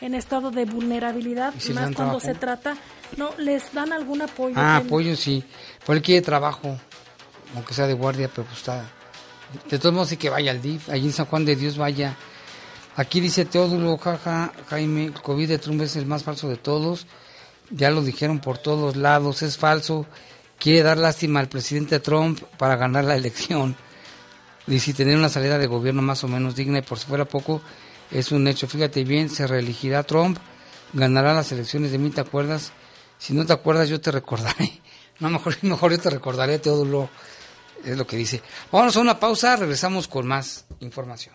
en estado de vulnerabilidad, más cuando se trata, no, les dan algún apoyo. Ah, apoyo sí, por él quiere trabajo, aunque sea de guardia, pero pues está, de todos modos sí que vaya al DIF, allí en San Juan de Dios vaya. Aquí dice Teodulo, jaja, Jaime, el COVID de Trump es el más falso de todos, ya lo dijeron por todos lados, es falso, quiere dar lástima al presidente Trump para ganar la elección. Y si tener una salida de gobierno más o menos digna y por si fuera poco, es un hecho. Fíjate bien, se reelegirá Trump, ganará las elecciones de mí, ¿te acuerdas? Si no te acuerdas, yo te recordaré. No, mejor, mejor yo te recordaré todo lo, es lo que dice. Vamos a una pausa, regresamos con más información.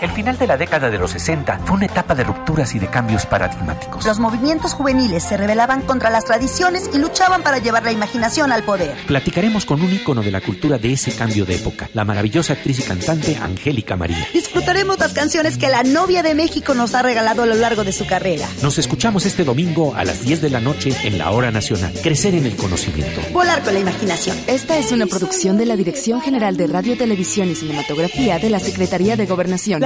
El final de la década de los 60 fue una etapa de rupturas y de cambios paradigmáticos. Los movimientos juveniles se rebelaban contra las tradiciones y luchaban para llevar la imaginación al poder. Platicaremos con un ícono de la cultura de ese cambio de época, la maravillosa actriz y cantante Angélica María. Disfrutaremos las canciones que la novia de México nos ha regalado a lo largo de su carrera. Nos escuchamos este domingo a las 10 de la noche en la Hora Nacional. Crecer en el conocimiento. Volar con la imaginación. Esta es una producción de la Dirección General de Radio, Televisión y Cinematografía de la Secretaría de Gobernación.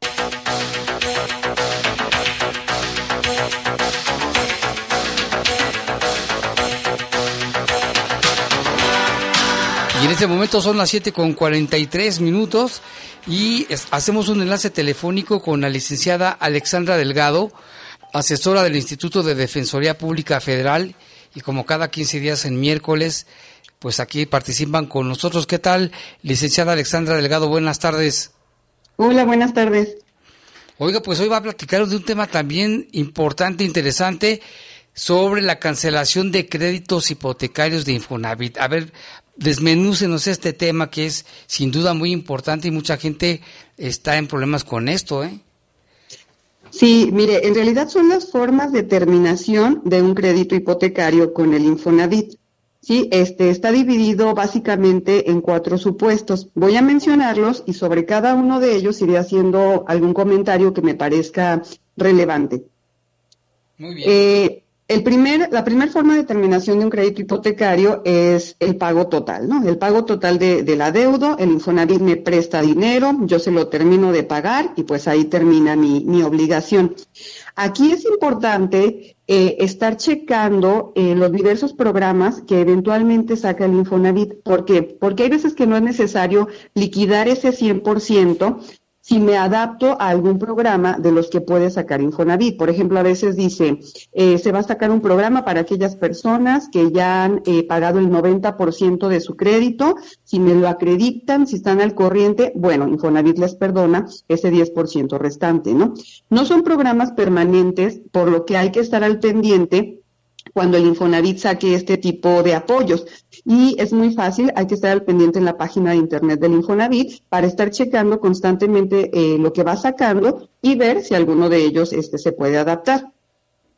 Este momento son las 7 con 43 minutos y hacemos un enlace telefónico con la licenciada Alexandra Delgado, asesora del Instituto de Defensoría Pública Federal y como cada 15 días en miércoles, pues aquí participan con nosotros. ¿Qué tal, licenciada Alexandra Delgado? Buenas tardes. Hola, buenas tardes. Oiga, pues hoy va a platicar de un tema también importante, interesante, sobre la cancelación de créditos hipotecarios de Infonavit. A ver, desmenúcenos este tema que es sin duda muy importante y mucha gente está en problemas con esto, ¿eh? Sí, mire, en realidad son las formas de terminación de un crédito hipotecario con el Infonavit. Sí, este está dividido básicamente en cuatro supuestos. Voy a mencionarlos y sobre cada uno de ellos iré haciendo algún comentario que me parezca relevante. Muy bien. Eh, el primer, la primera forma de terminación de un crédito hipotecario es el pago total, ¿no? El pago total de, la deuda, el Infonavit me presta dinero, yo se lo termino de pagar y pues ahí termina mi, mi obligación. Aquí es importante eh, estar checando eh, los diversos programas que eventualmente saca el Infonavit. ¿Por qué? Porque hay veces que no es necesario liquidar ese 100%, si me adapto a algún programa de los que puede sacar Infonavit. Por ejemplo, a veces dice, eh, se va a sacar un programa para aquellas personas que ya han eh, pagado el 90% de su crédito, si me lo acreditan, si están al corriente, bueno, Infonavit les perdona ese 10% restante, ¿no? No son programas permanentes, por lo que hay que estar al pendiente cuando el Infonavit saque este tipo de apoyos. Y es muy fácil, hay que estar al pendiente en la página de internet del Infonavit para estar checando constantemente eh, lo que va sacando y ver si alguno de ellos este, se puede adaptar.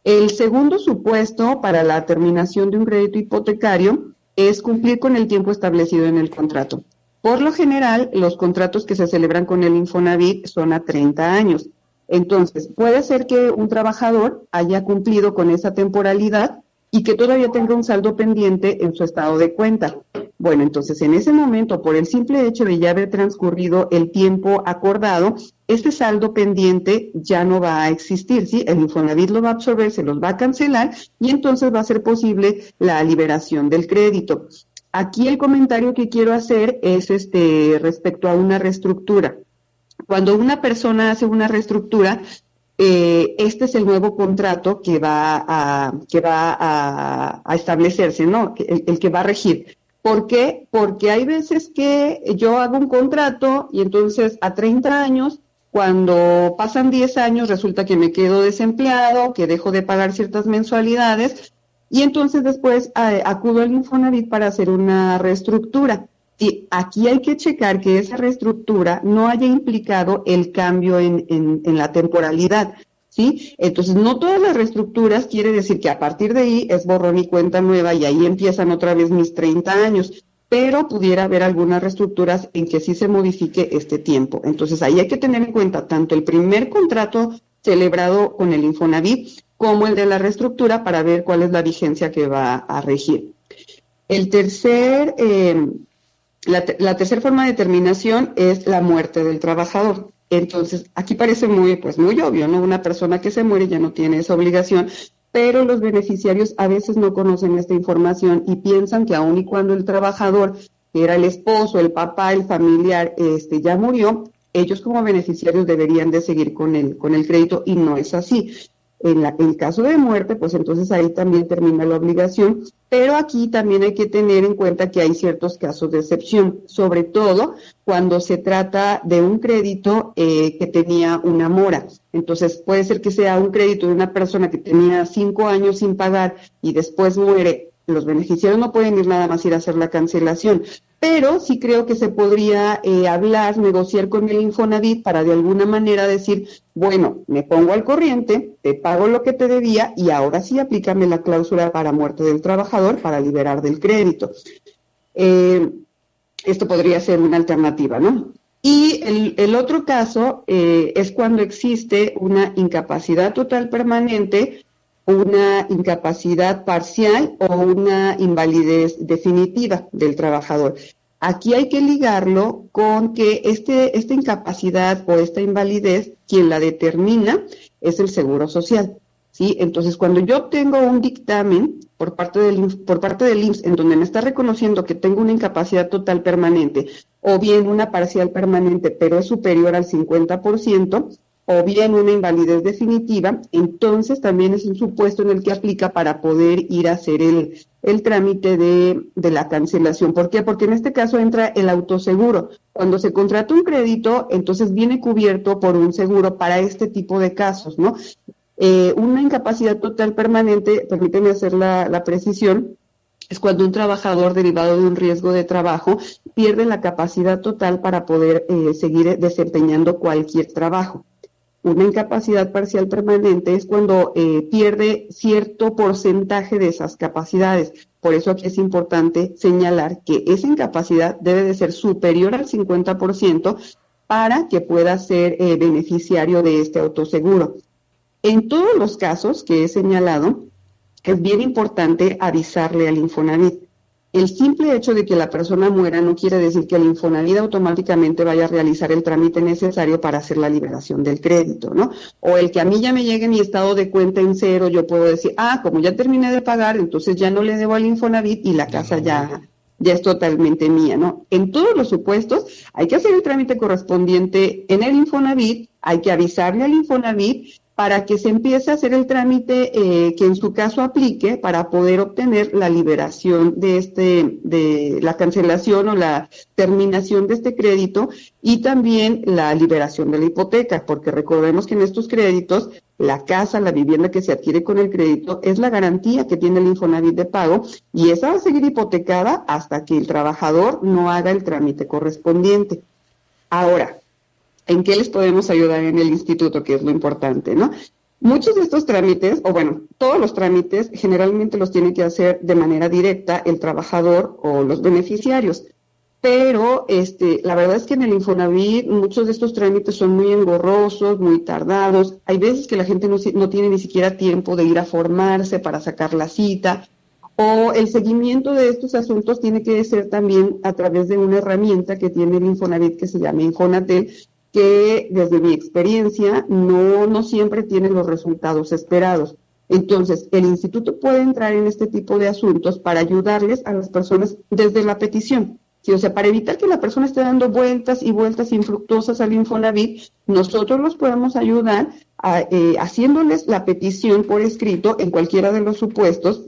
El segundo supuesto para la terminación de un crédito hipotecario es cumplir con el tiempo establecido en el contrato. Por lo general, los contratos que se celebran con el Infonavit son a 30 años. Entonces, puede ser que un trabajador haya cumplido con esa temporalidad y que todavía tenga un saldo pendiente en su estado de cuenta. Bueno, entonces en ese momento, por el simple hecho de ya haber transcurrido el tiempo acordado, este saldo pendiente ya no va a existir, ¿sí? El Infonavit lo va a absorber, se los va a cancelar y entonces va a ser posible la liberación del crédito. Aquí el comentario que quiero hacer es este respecto a una reestructura. Cuando una persona hace una reestructura, eh, este es el nuevo contrato que va a, establecerse, ¿no? El, el, que va a regir. ¿Por qué? Porque hay veces que yo hago un contrato y entonces a 30 años, cuando pasan 10 años, resulta que me quedo desempleado, que dejo de pagar ciertas mensualidades y entonces después eh, acudo al Infonavit para hacer una reestructura. Y aquí hay que checar que esa reestructura no haya implicado el cambio en, en, la temporalidad, ¿sí? Entonces, no todas las reestructuras quiere decir que a partir de ahí es borrón y cuenta nueva y ahí empiezan otra vez mis 30 años, pero pudiera haber algunas reestructuras en que sí se modifique este tiempo. Entonces, ahí hay que tener en cuenta tanto el primer contrato celebrado con el Infonavit como el de la reestructura para ver cuál es la vigencia que va a regir. El tercer... Eh, la, la tercera forma de terminación es la muerte del trabajador. Entonces, aquí parece muy, pues muy obvio, ¿no? Una persona que se muere ya no tiene esa obligación, pero los beneficiarios a veces no conocen esta información y piensan que aun y cuando el trabajador, que era el esposo, el papá, el familiar, este, ya murió, ellos como beneficiarios deberían de seguir con el, con el crédito y no es así. En, la, caso de muerte, pues entonces ahí también termina la obligación, pero aquí también hay que tener en cuenta que hay ciertos casos de excepción, sobre todo cuando se trata de un crédito eh, que tenía una mora. Entonces puede ser que sea un crédito de una persona que tenía cinco años sin pagar y después muere los beneficiarios no pueden ir nada más ir a hacer la cancelación, pero sí creo que se podría eh, hablar, negociar con el Infonavit para de alguna manera decir, bueno, me pongo al corriente, te pago lo que te debía y ahora sí aplícame la cláusula para muerte del trabajador para liberar del crédito. Eh, esto podría ser una alternativa, ¿no? Y el, otro caso eh, es cuando existe una incapacidad total permanente una incapacidad parcial o una invalidez definitiva del trabajador. Aquí hay que ligarlo con que este, esta incapacidad o esta invalidez, quien la determina es el Seguro Social. ¿sí? Entonces, cuando yo tengo un dictamen por parte, del, por parte del IMSS en donde me está reconociendo que tengo una incapacidad total permanente o bien una parcial permanente, pero es superior al 50%, o bien una invalidez definitiva, entonces también es un supuesto en el que aplica para poder ir a hacer el, el trámite de, de, la cancelación. ¿Por qué? Porque en este caso entra el autoseguro. Cuando se contrata un crédito, entonces viene cubierto por un seguro para este tipo de casos, ¿no? Eh, una incapacidad total permanente, permíteme hacer la, la precisión, es cuando un trabajador derivado de un riesgo de trabajo pierde la capacidad total para poder eh, seguir desempeñando cualquier trabajo. Una incapacidad parcial permanente es cuando eh, pierde cierto porcentaje de esas capacidades. Por eso aquí es importante señalar que esa incapacidad debe de ser superior al 50% para que pueda ser eh, beneficiario de este autoseguro. En todos los casos que he señalado, es bien importante avisarle al Infonavit. El simple hecho de que la persona muera no quiere decir que el Infonavit automáticamente vaya a realizar el trámite necesario para hacer la liberación del crédito, ¿no? O el que a mí ya me llegue mi estado de cuenta en cero, yo puedo decir, ah, como ya terminé de pagar, entonces ya no le debo al Infonavit y la casa ya, ya es totalmente mía, ¿no? En todos los supuestos hay que hacer el trámite correspondiente en el Infonavit, hay que avisarle al Infonavit para que se empiece a hacer el trámite eh, que en su caso aplique para poder obtener la liberación de este, de la cancelación o la terminación de este crédito y también la liberación de la hipoteca, porque recordemos que en estos créditos la casa, la vivienda que se adquiere con el crédito es la garantía que tiene el Infonavit de pago y esa va a seguir hipotecada hasta que el trabajador no haga el trámite correspondiente. Ahora, en qué les podemos ayudar en el instituto, que es lo importante, ¿no? Muchos de estos trámites, o bueno, todos los trámites generalmente los tiene que hacer de manera directa el trabajador o los beneficiarios. Pero este, la verdad es que en el Infonavit muchos de estos trámites son muy engorrosos, muy tardados. Hay veces que la gente no, tiene ni siquiera tiempo de ir a formarse para sacar la cita. O el seguimiento de estos asuntos tiene que ser también a través de una herramienta que tiene el Infonavit que se llama Infonatel, que desde mi experiencia no, no siempre tienen los resultados esperados. Entonces, el instituto puede entrar en este tipo de asuntos para ayudarles a las personas desde la petición. Sí, o sea, para evitar que la persona esté dando vueltas y vueltas infructuosas al Infonavit, nosotros los podemos ayudar eh, haciéndoles la petición por escrito en cualquiera de los supuestos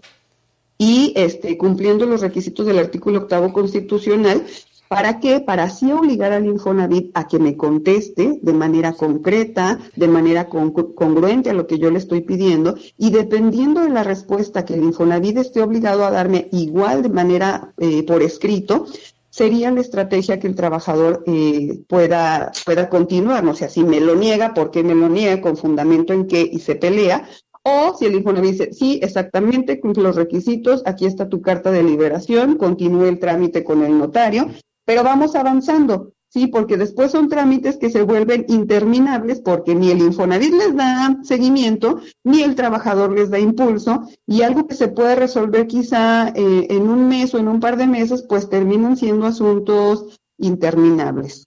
y este, cumpliendo los requisitos del artículo octavo constitucional ¿Para qué? Para así obligar al Infonavit a que me conteste de manera concreta, de manera congruente a lo que yo le estoy pidiendo y dependiendo de la respuesta que el Infonavit esté obligado a darme igual de manera eh, por escrito, sería la estrategia que el trabajador eh, pueda, pueda continuar. No sé, si me lo niega, ¿por qué me lo niega? ¿Con fundamento en qué? Y se pelea. O si el Infonavit dice, sí, exactamente, cumple los requisitos, aquí está tu carta de liberación, continúe el trámite con el notario pero vamos avanzando, sí, porque después son trámites que se vuelven interminables porque ni el Infonavit les da seguimiento, ni el trabajador les da impulso, y algo que se puede resolver quizá eh, en un mes o en un par de meses, pues terminan siendo asuntos interminables.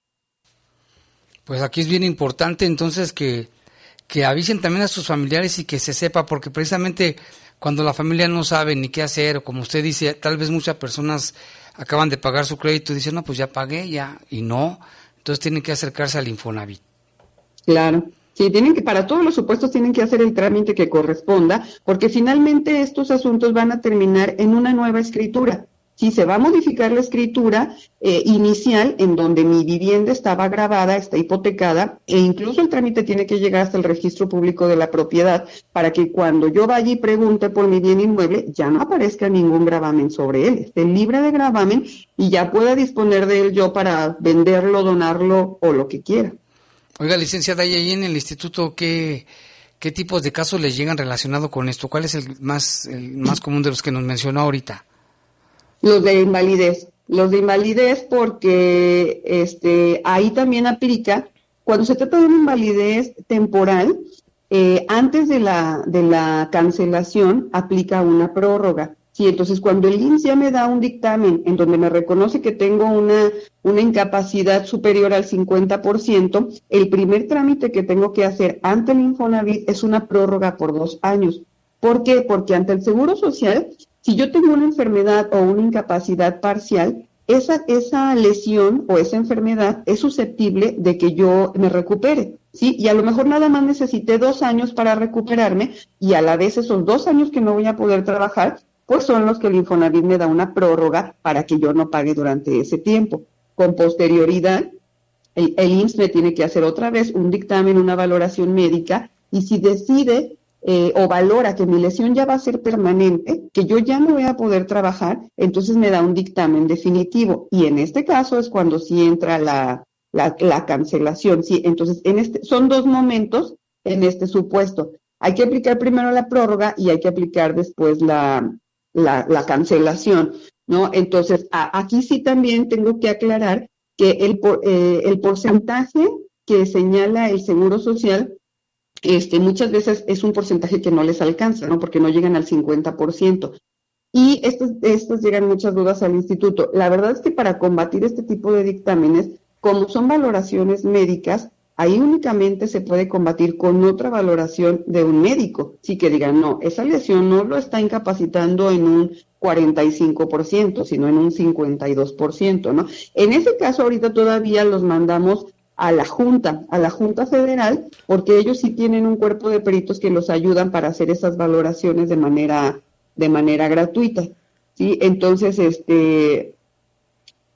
Pues aquí es bien importante entonces que, que avisen también a sus familiares y que se sepa, porque precisamente cuando la familia no sabe ni qué hacer, o como usted dice, tal vez muchas personas acaban de pagar su crédito y dicen, no, pues ya pagué, ya, y no, entonces tienen que acercarse al Infonavit. Claro. Sí, tienen que, para todos los supuestos tienen que hacer el trámite que corresponda, porque finalmente estos asuntos van a terminar en una nueva escritura. Si se va a modificar la escritura eh, inicial en donde mi vivienda estaba grabada, está hipotecada, e incluso el trámite tiene que llegar hasta el registro público de la propiedad para que cuando yo vaya y pregunte por mi bien inmueble ya no aparezca ningún gravamen sobre él, esté libre de gravamen y ya pueda disponer de él yo para venderlo, donarlo o lo que quiera. Oiga, licenciada, ¿y ahí en el instituto qué, qué tipos de casos les llegan relacionado con esto? ¿Cuál es el más, el más común de los que nos mencionó ahorita? Los de invalidez. Los de invalidez porque este, ahí también aplica, cuando se trata de una invalidez temporal, eh, antes de la, de la cancelación aplica una prórroga. Sí, entonces cuando el INS ya me da un dictamen en donde me reconoce que tengo una, una incapacidad superior al 50%, el primer trámite que tengo que hacer ante el Infonavit es una prórroga por dos años. ¿Por qué? Porque ante el Seguro Social si yo tengo una enfermedad o una incapacidad parcial, esa, esa lesión o esa enfermedad es susceptible de que yo me recupere, ¿sí? Y a lo mejor nada más necesité dos años para recuperarme y a la vez esos dos años que no voy a poder trabajar, pues son los que el Infonavit me da una prórroga para que yo no pague durante ese tiempo. Con posterioridad, el, el IMSS me tiene que hacer otra vez un dictamen, una valoración médica y si decide eh, o valora que mi lesión ya va a ser permanente, que yo ya no voy a poder trabajar, entonces me da un dictamen definitivo. Y en este caso es cuando sí entra la, la, cancelación. Sí, entonces en este, son dos momentos en este supuesto. Hay que aplicar primero la prórroga y hay que aplicar después la, la, la cancelación, ¿no? Entonces, aquí sí también tengo que aclarar que el, eh, el porcentaje que señala el Seguro Social, este, muchas veces es un porcentaje que no les alcanza, ¿no? Porque no llegan al 50%. Y estos, estos llegan muchas dudas al instituto. La verdad es que para combatir este tipo de dictámenes, como son valoraciones médicas, ahí únicamente se puede combatir con otra valoración de un médico. Sí que digan, no, esa lesión no lo está incapacitando en un 45%, sino en un 52%, ¿no? En ese caso, ahorita todavía los mandamos a la Junta, a la Junta Federal, porque ellos sí tienen un cuerpo de peritos que los ayudan para hacer esas valoraciones de manera, de manera gratuita. ¿sí? Entonces, este,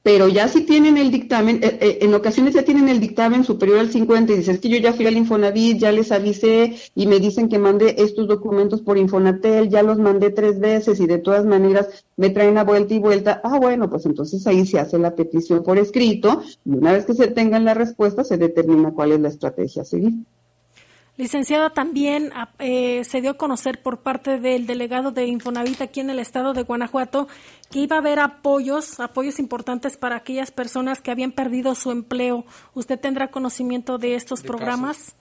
pero ya si tienen el dictamen, eh, eh, en ocasiones ya tienen el dictamen superior al 50 y dicen, es que yo ya fui al Infonavit, ya les avisé y me dicen que mandé estos documentos por Infonatel, ya los mandé tres veces y de todas maneras me traen a vuelta y vuelta. Ah, bueno, pues entonces ahí se hace la petición por escrito y una vez que se tengan la respuesta se determina cuál es la estrategia a seguir. Licenciada, también eh, se dio a conocer por parte del delegado de Infonavit aquí en el estado de Guanajuato que iba a haber apoyos, apoyos importantes para aquellas personas que habían perdido su empleo. ¿Usted tendrá conocimiento de estos programas?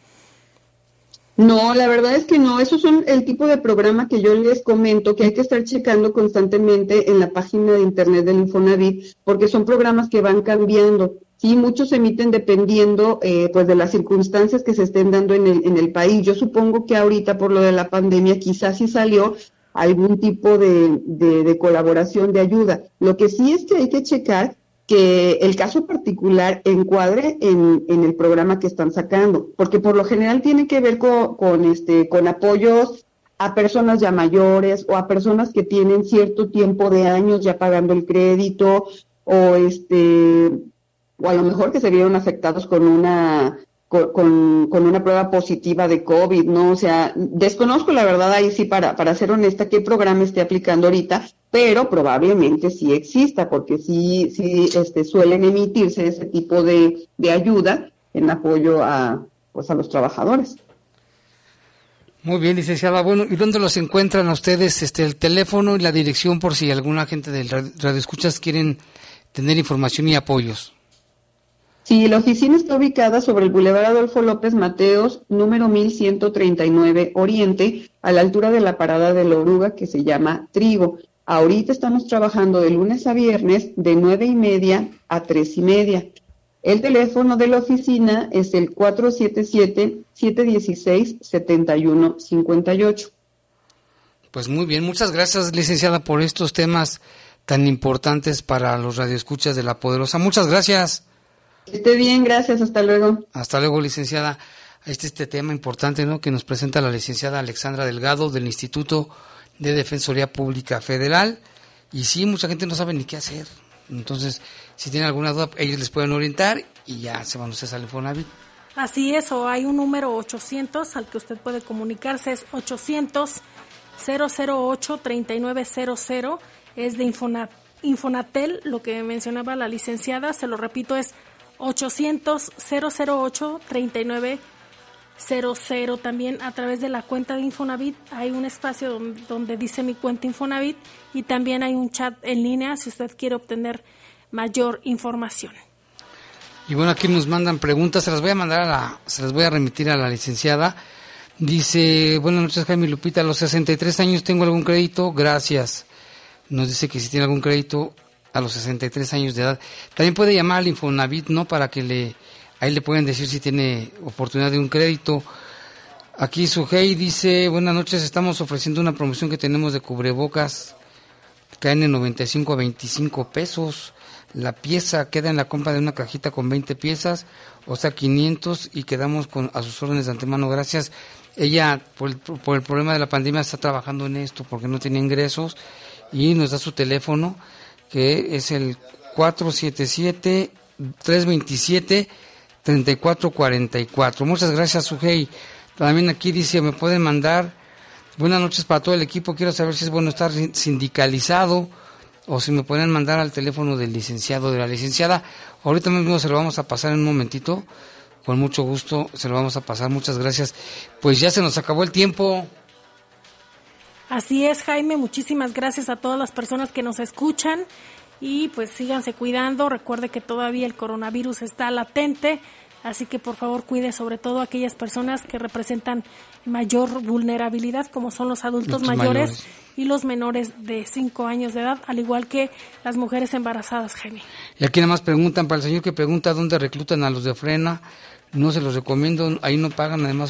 No, la verdad es que no. Esos son el tipo de programa que yo les comento que hay que estar checando constantemente en la página de internet del Infonavit, porque son programas que van cambiando. Sí, muchos se emiten dependiendo eh, pues de las circunstancias que se estén dando en el, en el país. Yo supongo que ahorita por lo de la pandemia quizás sí salió algún tipo de, de, colaboración, de ayuda. Lo que sí es que hay que checar que el caso particular encuadre en, en, el programa que están sacando, porque por lo general tiene que ver con, con, este, con apoyos a personas ya mayores o a personas que tienen cierto tiempo de años ya pagando el crédito o este o a lo mejor que se vieron afectados con una con, una prueba positiva de COVID, ¿no? O sea, desconozco la verdad ahí sí, para, para ser honesta, qué programa esté aplicando ahorita, pero probablemente sí exista, porque sí, sí este, suelen emitirse ese tipo de, de ayuda en apoyo a, pues, a los trabajadores. Muy bien, licenciada. Bueno, ¿y dónde los encuentran ustedes este, el teléfono y la dirección por si alguna gente del Radio Escuchas quieren tener información y apoyos? Sí, la oficina está ubicada sobre el Boulevard Adolfo López Mateos, número 1139 Oriente, a la altura de la parada de la oruga que se llama Trigo. Ahorita estamos trabajando de lunes a viernes de nueve y media a tres y media. El teléfono de la oficina es el 477-716-7158. Pues muy bien, muchas gracias, licenciada, por estos temas tan importantes para los radioescuchas de La Poderosa. Muchas gracias. Esté bien, gracias, hasta luego. Hasta luego, licenciada. Este este tema importante, ¿no? Que nos presenta la licenciada Alexandra Delgado del Instituto de Defensoría Pública Federal. Y sí, mucha gente no sabe ni qué hacer. Entonces, si tienen alguna duda, ellos les pueden orientar y ya se van ustedes al Infonavit. Así es, o hay un número 800 al que usted puede comunicarse, es 800 008 3900, es de Infonatel, lo que mencionaba la licenciada, se lo repito, es 800-008-3900. También a través de la cuenta de Infonavit hay un espacio donde, dice mi cuenta Infonavit y también hay un chat en línea si usted quiere obtener mayor información. Y bueno, aquí nos mandan preguntas, se las voy a mandar a la, se las voy a remitir a la licenciada. Dice, buenas noches Jaime Lupita, a los 63 años tengo algún crédito, gracias. Nos dice que si tiene algún crédito a los 63 años de edad. También puede llamar al Infonavit, ¿no? Para que le, ahí le pueden decir si tiene oportunidad de un crédito. Aquí Sujei dice, buenas noches, estamos ofreciendo una promoción que tenemos de cubrebocas, caen en 95 a 25 pesos. La pieza queda en la compra de una cajita con 20 piezas, o sea, 500 y quedamos con, a sus órdenes de antemano. Gracias. Ella, por el, por el problema de la pandemia, está trabajando en esto porque no tiene ingresos y nos da su teléfono que es el 477-327-3444. Muchas gracias, Sujei. También aquí dice, me pueden mandar buenas noches para todo el equipo. Quiero saber si es bueno estar sindicalizado o si me pueden mandar al teléfono del licenciado, de la licenciada. Ahorita mismo se lo vamos a pasar en un momentito. Con mucho gusto se lo vamos a pasar. Muchas gracias. Pues ya se nos acabó el tiempo. Así es, Jaime. Muchísimas gracias a todas las personas que nos escuchan y pues síganse cuidando. Recuerde que todavía el coronavirus está latente, así que por favor cuide sobre todo a aquellas personas que representan mayor vulnerabilidad, como son los adultos mayores, mayores, y los menores de 5 años de edad, al igual que las mujeres embarazadas, Jaime. Y aquí nada más preguntan, para el señor que pregunta dónde reclutan a los de frena, no se los recomiendo, ahí no pagan además